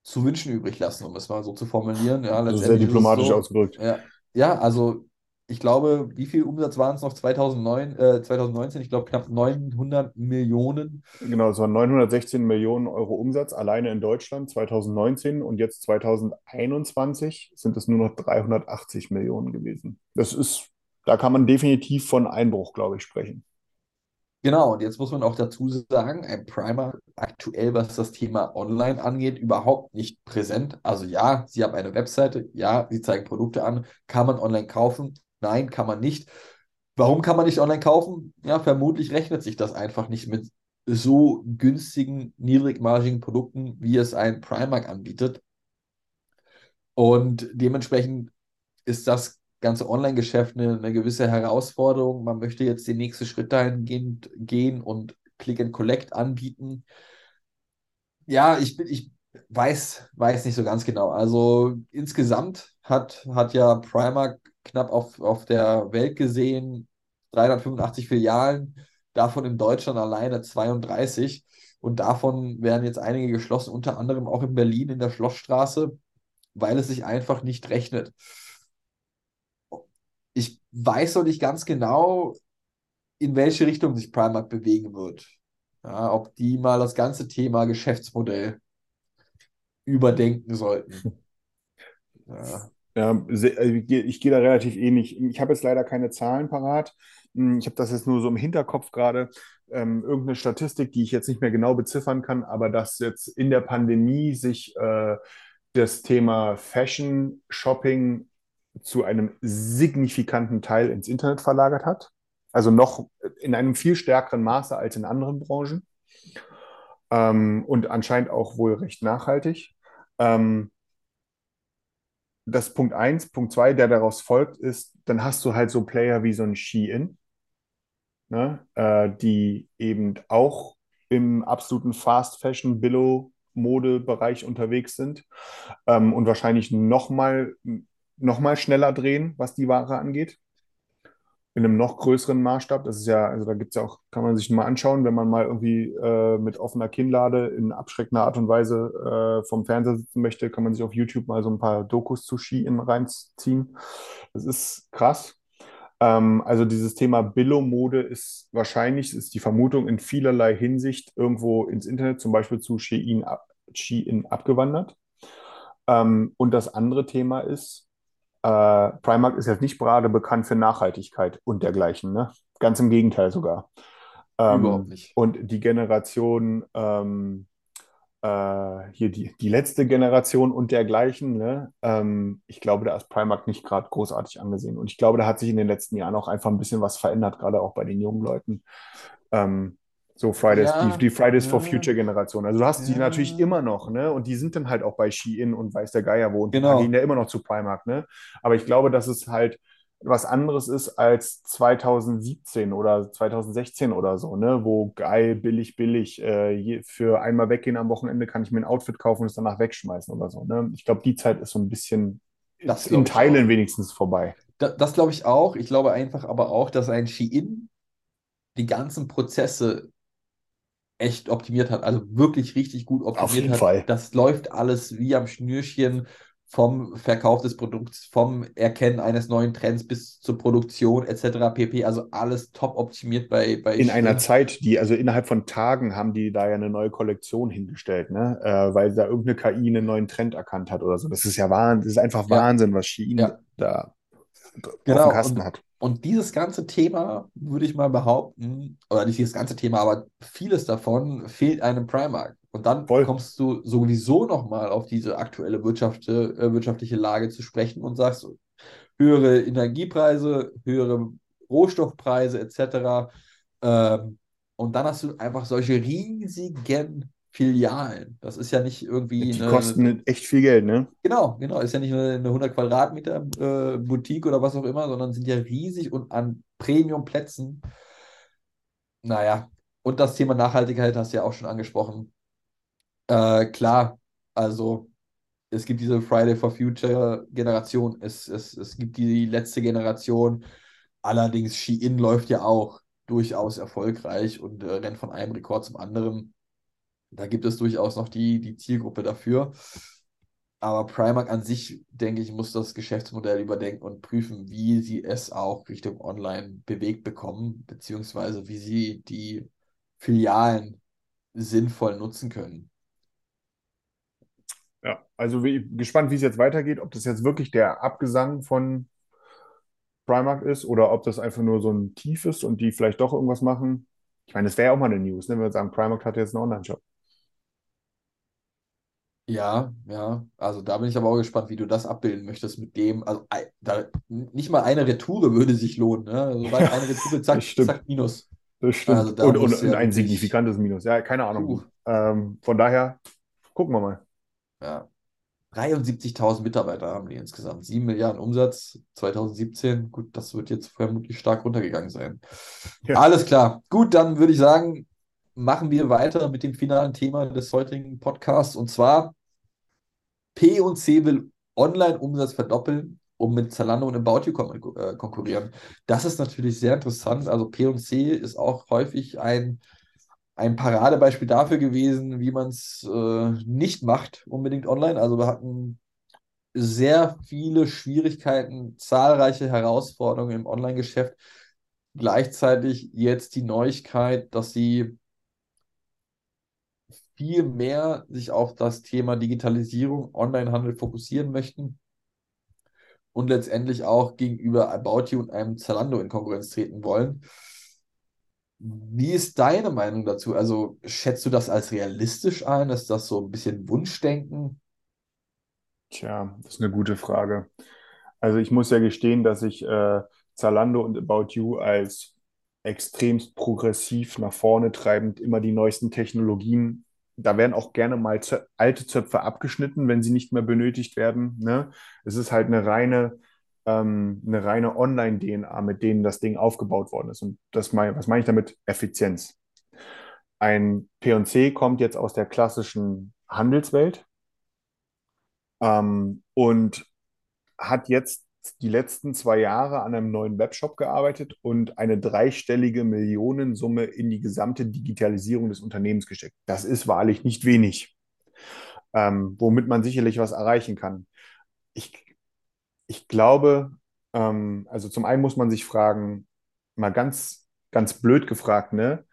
zu wünschen übrig lassen, um es mal so zu formulieren. Ja, Also sehr letztendlich ist es diplomatisch so, ausgedrückt. ja, ja, also ich glaube, wie viel Umsatz waren es noch 2009, äh, 2019? Ich glaube knapp 900 Millionen. Genau, es waren 916 Millionen Euro Umsatz alleine in Deutschland 2019 und jetzt 2021 sind es nur noch 380 Millionen gewesen. Das ist, da kann man definitiv von Einbruch, glaube ich, sprechen. Genau, und jetzt muss man auch dazu sagen, ein Primer aktuell, was das Thema Online angeht, überhaupt nicht präsent. Also ja, sie haben eine Webseite, ja, sie zeigen Produkte an, kann man online kaufen? Nein, kann man nicht. Warum kann man nicht online kaufen? Ja, vermutlich rechnet sich das einfach nicht mit so günstigen, niedrigmargigen Produkten, wie es ein Primark anbietet. Und dementsprechend ist das ganze Online-Geschäft eine, eine gewisse Herausforderung. Man möchte jetzt den nächsten Schritt dahingehend gehen und Click and Collect anbieten. Ja, ich bin, ich weiß, weiß nicht so ganz genau. Also insgesamt hat, hat ja Primark knapp auf, auf der Welt gesehen 385 Filialen, davon in Deutschland alleine 32. Und davon werden jetzt einige geschlossen, unter anderem auch in Berlin in der Schlossstraße, weil es sich einfach nicht rechnet. Ich weiß noch nicht ganz genau, in welche Richtung sich Primark bewegen wird. Ja, ob die mal das ganze Thema Geschäftsmodell überdenken sollten. Ja. Ja, äh, ich gehe da relativ ähnlich. Ich habe jetzt leider keine Zahlen parat. Hm, ich habe das jetzt nur so im Hinterkopf gerade. Ähm, irgendeine Statistik, die ich jetzt nicht mehr genau beziffern kann, aber dass jetzt in der Pandemie sich äh, das Thema Fashion, Shopping zu einem signifikanten Teil ins Internet verlagert hat. Also noch in einem viel stärkeren Maße als in anderen Branchen. Ähm, und anscheinend auch wohl recht nachhaltig. Ähm, das Punkt 1. Punkt 2, der daraus folgt, ist, dann hast du halt so Player wie so ein Shein, ne, äh, die eben auch im absoluten Fast Fashion, Billo, Mode-Bereich unterwegs sind ähm, und wahrscheinlich nochmal noch mal schneller drehen, was die Ware angeht in einem noch größeren Maßstab. Das ist ja, also da gibt es ja auch, kann man sich mal anschauen, wenn man mal irgendwie äh, mit offener Kinnlade in abschreckender Art und Weise äh, vom Fernseher sitzen möchte, kann man sich auf YouTube mal so ein paar Dokus zu Ski reinziehen. Das ist krass. Ähm, also dieses Thema Billo-Mode ist wahrscheinlich, ist die Vermutung in vielerlei Hinsicht irgendwo ins Internet, zum Beispiel zu Shein abgewandert. Ähm, und das andere Thema ist, äh, Primark ist jetzt nicht gerade bekannt für Nachhaltigkeit und dergleichen, ne? Ganz im Gegenteil sogar. Ähm, Überhaupt nicht. Und die Generation, ähm, äh, hier die, die letzte Generation und dergleichen, ne? Ähm, ich glaube, da ist Primark nicht gerade großartig angesehen. Und ich glaube, da hat sich in den letzten Jahren auch einfach ein bisschen was verändert, gerade auch bei den jungen Leuten. Ähm, so Fridays, Ja, die, die Fridays for ja. Future Generation. Also du hast die Ja. natürlich immer noch, ne? Und die sind dann halt auch bei Shein und weiß der Geier wo. Und Genau. die gehen ja immer noch zu Primark, ne? Aber ich glaube, dass es halt was anderes ist als 2017 oder 2016 oder so, ne? Wo geil, billig, billig, äh, für einmal weggehen am Wochenende kann ich mir ein Outfit kaufen und es danach wegschmeißen oder so, ne? Ich glaube, die Zeit ist so ein bisschen Das in Teilen wenigstens vorbei. Da, das glaube ich auch. Ich glaube einfach aber auch, dass ein Shein die ganzen Prozesse echt optimiert hat. Also wirklich richtig gut optimiert jeden hat. Fall. Das läuft alles wie am Schnürchen vom Verkauf des Produkts, vom Erkennen eines neuen Trends bis zur Produktion etc. pp. Also alles top optimiert bei, bei in einer Shein. Zeit, die, also innerhalb von Tagen haben die da ja eine neue Kollektion hingestellt, ne? Äh, weil da irgendeine KI einen neuen Trend erkannt hat oder so. Das ist ja Wahnsinn, das ist einfach Ja. Wahnsinn, was Shein Ja. da auf Genau, dem Kasten und- hat. Und dieses ganze Thema, würde ich mal behaupten, oder nicht dieses ganze Thema, aber vieles davon fehlt einem Primark. Und dann Voll. kommst du sowieso nochmal auf diese aktuelle Wirtschaft, äh, wirtschaftliche Lage zu sprechen und sagst, höhere Energiepreise, höhere Rohstoffpreise etc. Ähm, und dann hast du einfach solche riesigen Filialen. Das ist ja nicht irgendwie Die eine, kosten echt viel Geld, ne? Genau, genau. Ist ja nicht eine, eine 100 Quadratmeter äh, Boutique oder was auch immer, sondern sind ja riesig und an Premium-Plätzen. Naja, und das Thema Nachhaltigkeit hast du ja auch schon angesprochen. Äh, klar, also es gibt diese Friday for Future Generation, es, es, es gibt die letzte Generation. Allerdings Shein läuft ja auch durchaus erfolgreich und äh, rennt von einem Rekord zum anderen. Da gibt es durchaus noch die, die Zielgruppe dafür. Aber Primark an sich, denke ich, muss das Geschäftsmodell überdenken und prüfen, wie sie es auch Richtung Online bewegt bekommen, beziehungsweise wie sie die Filialen sinnvoll nutzen können. Ja, also wie, gespannt, wie es jetzt weitergeht, ob das jetzt wirklich der Abgesang von Primark ist oder ob das einfach nur so ein Tief ist und die vielleicht doch irgendwas machen. Ich meine, das wäre ja auch mal eine News, ne? Wenn wir sagen, Primark hat jetzt einen Online-Shop. Ja, ja, also da bin ich aber auch gespannt, wie du das abbilden möchtest mit dem. Also ei- da, nicht mal eine Retoure würde sich lohnen. Ne? Also, sobald eine Retoure, zack, Das stimmt. zack, Minus. Das stimmt. Also da und, und, musst du und ja ein wirklich- signifikantes Minus. Ja, keine Ahnung. Puh. Ähm, von daher gucken wir mal. Ja. 73.000 Mitarbeiter haben die insgesamt. 7 Milliarden Umsatz 2017. Gut, das wird jetzt vermutlich stark runtergegangen sein. Ja. Alles klar. Gut, dann würde ich sagen, machen wir weiter mit dem finalen Thema des heutigen Podcasts. Und zwar P und C will Online-Umsatz verdoppeln, um mit Zalando und About You kon äh, konkurrieren. Das ist natürlich sehr interessant. Also P und C ist auch häufig ein, ein Paradebeispiel dafür gewesen, wie man es äh, nicht macht, unbedingt online. Also wir hatten sehr viele Schwierigkeiten, zahlreiche Herausforderungen im Online-Geschäft. Gleichzeitig jetzt die Neuigkeit, dass sie viel mehr sich auf das Thema Digitalisierung, Onlinehandel fokussieren möchten und letztendlich auch gegenüber About You und einem Zalando in Konkurrenz treten wollen. Wie ist deine Meinung dazu? Also schätzt du das als realistisch ein? Ist das so ein bisschen Wunschdenken? Tja, das ist eine gute Frage. Also ich muss ja gestehen, dass ich äh, Zalando und About You als extremst progressiv nach vorne treibend immer die neuesten Technologien da werden auch gerne mal Zö alte Zöpfe abgeschnitten, wenn sie nicht mehr benötigt werden. Ne? Es ist halt eine reine, ähm, eine reine Online-DNA, mit denen das Ding aufgebaut worden ist. Und das mein, was meine ich damit? Effizienz. Ein P&C kommt jetzt aus der klassischen Handelswelt ähm, und hat jetzt die letzten zwei Jahre an einem neuen Webshop gearbeitet und eine dreistellige Millionensumme in die gesamte Digitalisierung des Unternehmens gesteckt. Das ist wahrlich nicht wenig, ähm, womit man sicherlich was erreichen kann. Ich, ich glaube, ähm, also zum einen muss man sich fragen, mal ganz, ganz blöd gefragt, ne?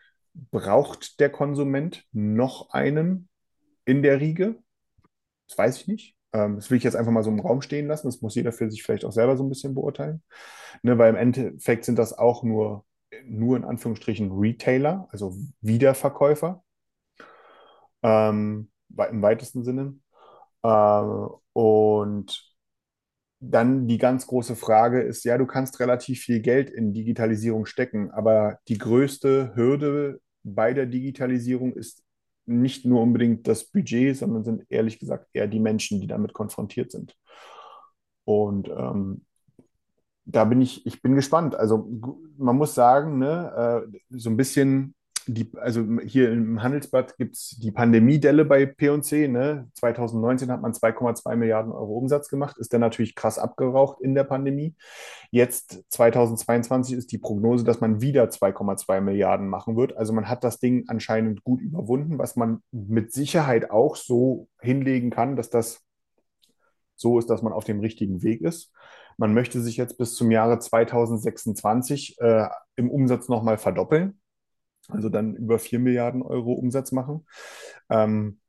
Braucht der Konsument noch einen in der Riege? Das weiß ich nicht. Ähm, das will ich jetzt einfach mal so im Raum stehen lassen. Das muss jeder für sich vielleicht auch selber so ein bisschen beurteilen. Ne, weil im Endeffekt sind das auch nur, nur in Anführungsstrichen Retailer, also Wiederverkäufer ähm, im weitesten Sinne. Äh, und dann die ganz große Frage ist, ja, du kannst relativ viel Geld in Digitalisierung stecken, aber die größte Hürde bei der Digitalisierung ist nicht nur unbedingt das Budget, sondern sind ehrlich gesagt eher die Menschen, die damit konfrontiert sind. Und ähm, da bin ich, ich bin gespannt. Also man muss sagen, ne, äh, so ein bisschen die, also hier im Handelsblatt gibt es die Pandemiedelle bei P&C. Ne? 2019 hat man 2,2 Milliarden Euro Umsatz gemacht, ist dann natürlich krass abgeraucht in der Pandemie. Jetzt 2022 ist die Prognose, dass man wieder 2,2 Milliarden machen wird. Also man hat das Ding anscheinend gut überwunden, was man mit Sicherheit auch so hinlegen kann, dass das so ist, dass man auf dem richtigen Weg ist. Man möchte sich jetzt bis zum Jahre 2026 äh, im Umsatz nochmal verdoppeln also dann über 4 Milliarden Euro Umsatz machen. Ähm,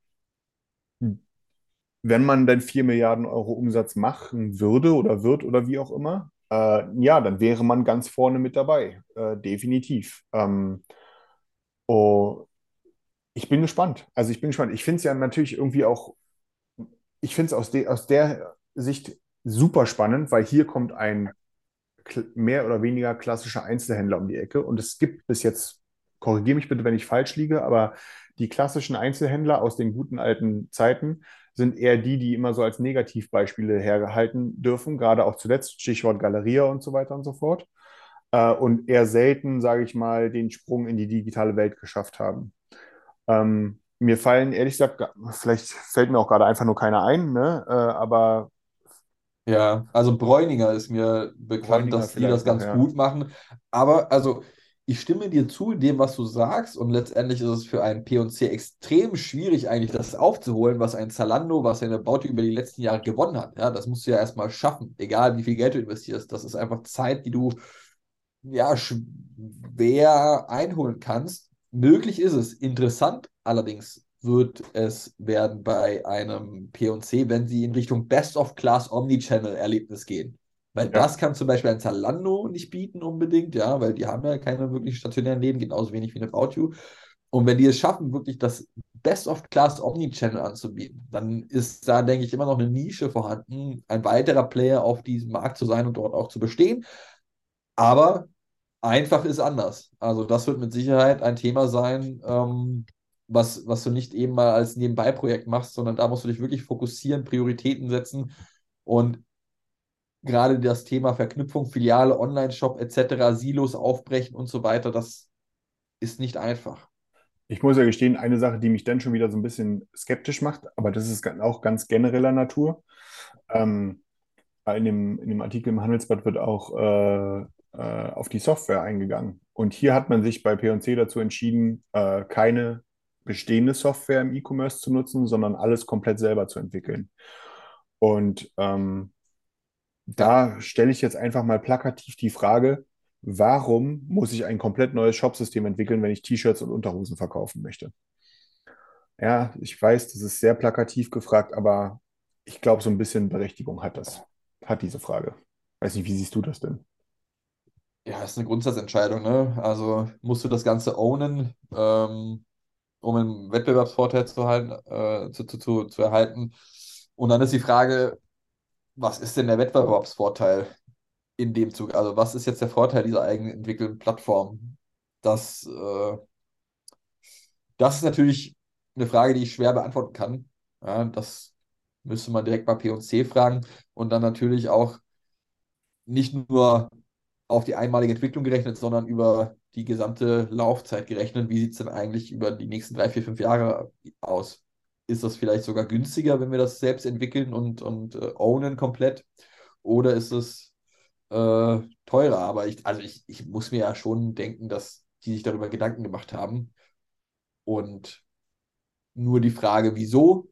wenn man dann 4 Milliarden Euro Umsatz machen würde oder wird oder wie auch immer, äh, ja, dann wäre man ganz vorne mit dabei, äh, definitiv. Ähm, oh, ich bin gespannt. Also ich bin gespannt. Ich finde es ja natürlich irgendwie auch, ich finde es aus, de aus der Sicht super spannend, weil hier kommt ein mehr oder weniger klassischer Einzelhändler um die Ecke und es gibt bis jetzt korrigiere mich bitte, wenn ich falsch liege, aber die klassischen Einzelhändler aus den guten alten Zeiten sind eher die, die immer so als Negativbeispiele hergehalten dürfen, gerade auch zuletzt, Stichwort Galeria und so weiter und so fort. Äh, und eher selten, sage ich mal, den Sprung in die digitale Welt geschafft haben. Ähm, mir fallen, ehrlich gesagt, vielleicht fällt mir auch gerade einfach nur keiner ein, ne? Äh, aber ja, also Bräuninger ist mir bekannt, Bräuninger dass die das ganz ja. gut machen. Aber also ich stimme dir zu dem, was du sagst, und letztendlich ist es für einen P&C extrem schwierig, eigentlich das aufzuholen, was ein Zalando, was eine Baute über die letzten Jahre gewonnen hat. Ja, das musst du ja erstmal schaffen, egal wie viel Geld du investierst. Das ist einfach Zeit, die du ja schwer einholen kannst. Möglich ist es. Interessant allerdings wird es werden bei einem P&C, wenn sie in Richtung Best-of-Class Omnichannel-Erlebnis gehen. Weil ja. das kann zum Beispiel ein Zalando nicht bieten unbedingt, ja, weil die haben ja keine wirklich stationären Läden, genauso wenig wie eine About Und wenn die es schaffen, wirklich das Best-of-Class Omnichannel anzubieten, dann ist da, denke ich, immer noch eine Nische vorhanden, ein weiterer Player auf diesem Markt zu sein und dort auch zu bestehen. Aber einfach ist anders. Also das wird mit Sicherheit ein Thema sein, ähm, was, was du nicht eben mal als Nebenbei-Projekt machst, sondern da musst du dich wirklich fokussieren, Prioritäten setzen und gerade das Thema Verknüpfung, Filiale, Online-Shop etc., Silos aufbrechen und so weiter, das ist nicht einfach. Ich muss ja gestehen, eine Sache, die mich dann schon wieder so ein bisschen skeptisch macht, aber das ist auch ganz genereller Natur. Ähm, in dem, in dem Artikel im Handelsblatt wird auch äh, äh, auf die Software eingegangen. Und hier hat man sich bei P&C dazu entschieden, äh, keine bestehende Software im E-Commerce zu nutzen, sondern alles komplett selber zu entwickeln. Und ähm, da stelle ich jetzt einfach mal plakativ die Frage, warum muss ich ein komplett neues Shopsystem entwickeln, wenn ich T-Shirts und Unterhosen verkaufen möchte? Ja, ich weiß, das ist sehr plakativ gefragt, aber ich glaube, so ein bisschen Berechtigung hat das, hat diese Frage. Weiß nicht, wie siehst du das denn? Ja, ist eine Grundsatzentscheidung, ne? Also musst du das Ganze ownen, ähm, um einen Wettbewerbsvorteil zu halten, äh, zu, zu, zu, zu erhalten. Und dann ist die Frage, was ist denn der Wettbewerbsvorteil in dem Zug? Also was ist jetzt der Vorteil dieser eigenentwickelten Plattform? Das, äh, das ist natürlich eine Frage, die ich schwer beantworten kann. Ja, das müsste man direkt bei P&C fragen und dann natürlich auch nicht nur auf die einmalige Entwicklung gerechnet, sondern über die gesamte Laufzeit gerechnet. Wie sieht es denn eigentlich über die nächsten drei, vier, fünf Jahre aus? Ist das vielleicht sogar günstiger, wenn wir das selbst entwickeln und, und äh, ownen komplett? Oder ist es äh, teurer? Aber ich, also ich, ich muss mir ja schon denken, dass die sich darüber Gedanken gemacht haben. Und nur die Frage, wieso,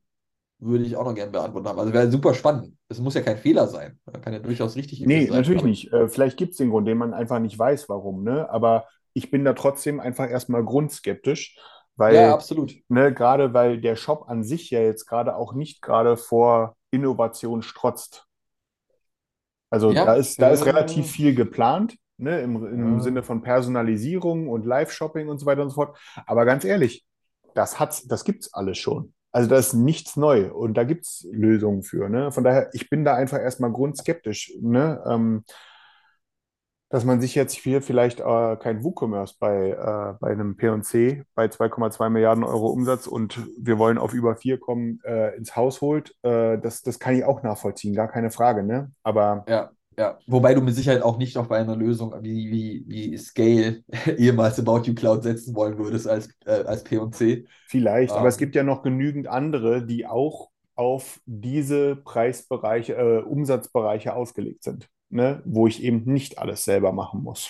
würde ich auch noch gerne beantworten haben. Also wäre super spannend. Es muss ja kein Fehler sein. Kann ja durchaus richtig Nee, sein. natürlich nicht. Äh, vielleicht gibt es den Grund, den man einfach nicht weiß, warum, ne? Aber ich bin da trotzdem einfach erstmal grundskeptisch, ja, weil, absolut. ne, gerade weil der Shop an sich ja jetzt gerade auch nicht gerade vor Innovation strotzt. Also da Ja, ist, da ist relativ äh, viel geplant, ne, im, im ja. Sinne von Personalisierung und Live-Shopping und so weiter und so fort. Aber ganz ehrlich, das hat's, das gibt's alles schon. Also da ist nichts neu und da gibt's Lösungen für, ne? Von daher, ich bin da einfach erstmal grundskeptisch, ne? Ähm, dass man sich jetzt hier vielleicht äh, kein WooCommerce bei, äh, bei einem P&C bei 2,2 Milliarden Euro Umsatz und wir wollen auf über 4 kommen, äh, ins Haus holt, äh, das, das kann ich auch nachvollziehen, gar keine Frage, ne? Aber Ja, ja. Wobei du mit Sicherheit auch nicht auf eine Lösung wie, wie, wie Scale, ehemals About You Cloud, setzen wollen würdest als, äh, als P&C. vielleicht, aber es Ähm, gibt ja noch genügend andere, die auch auf diese Preisbereiche, äh, Umsatzbereiche ausgelegt sind, ne? Wo ich eben nicht alles selber machen muss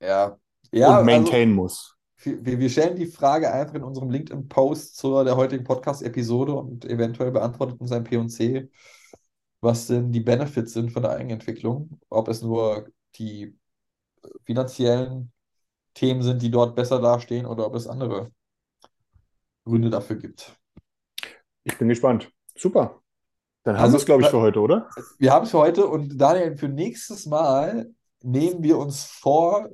ja. und Ja, also maintainen muss. wir, wir stellen die Frage einfach in unserem LinkedIn-Post zur der heutigen Podcast-Episode und eventuell beantwortet uns ein P&C, was denn die Benefits sind von der Eigenentwicklung. Ob es nur die finanziellen Themen sind, die dort besser dastehen oder ob es andere Gründe dafür gibt. Ich bin gespannt. Super. Dann haben wir Also, es, glaube ich, wa- für heute, oder? Wir haben es für heute und Daniel, für nächstes Mal nehmen wir uns vor,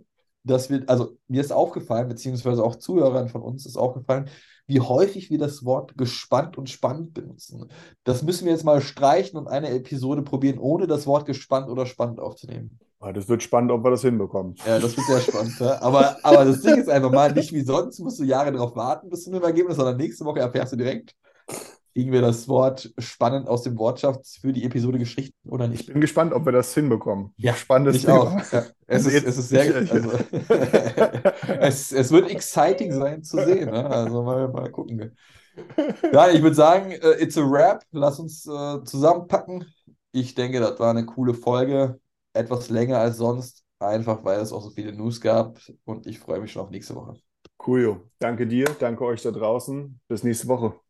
dass wir, also mir ist aufgefallen, beziehungsweise auch Zuhörern von uns ist aufgefallen, wie häufig wir das Wort gespannt und spannend benutzen. Das müssen wir jetzt mal streichen und eine Episode probieren, ohne das Wort gespannt oder spannend aufzunehmen. Ah, Das wird spannend, ob wir das hinbekommen. Ja, das wird sehr spannend. Ja? Aber, aber das Ding ist einfach mal, nicht wie sonst musst du Jahre darauf warten bis zu einem Ergebnis, sondern nächste Woche erfährst du direkt, kriegen wir das Wort spannend aus dem Wortschatz für die Episode gestrichen oder Ich nicht. bin gespannt, ob wir das hinbekommen. Ja, Spannendes Ich Thema. auch. Ja, es ist, es ist sehr, ich- also, es, es wird exciting sein zu sehen. Ne? Also mal, mal gucken. Ja, ich würde sagen, äh, it's a wrap. Lass uns äh, zusammenpacken. Ich denke, das war eine coole Folge. Etwas länger als sonst, einfach weil es auch so viele News gab. Und ich freue mich schon auf nächste Woche. Coolio. Danke dir, danke euch da draußen. Bis nächste Woche.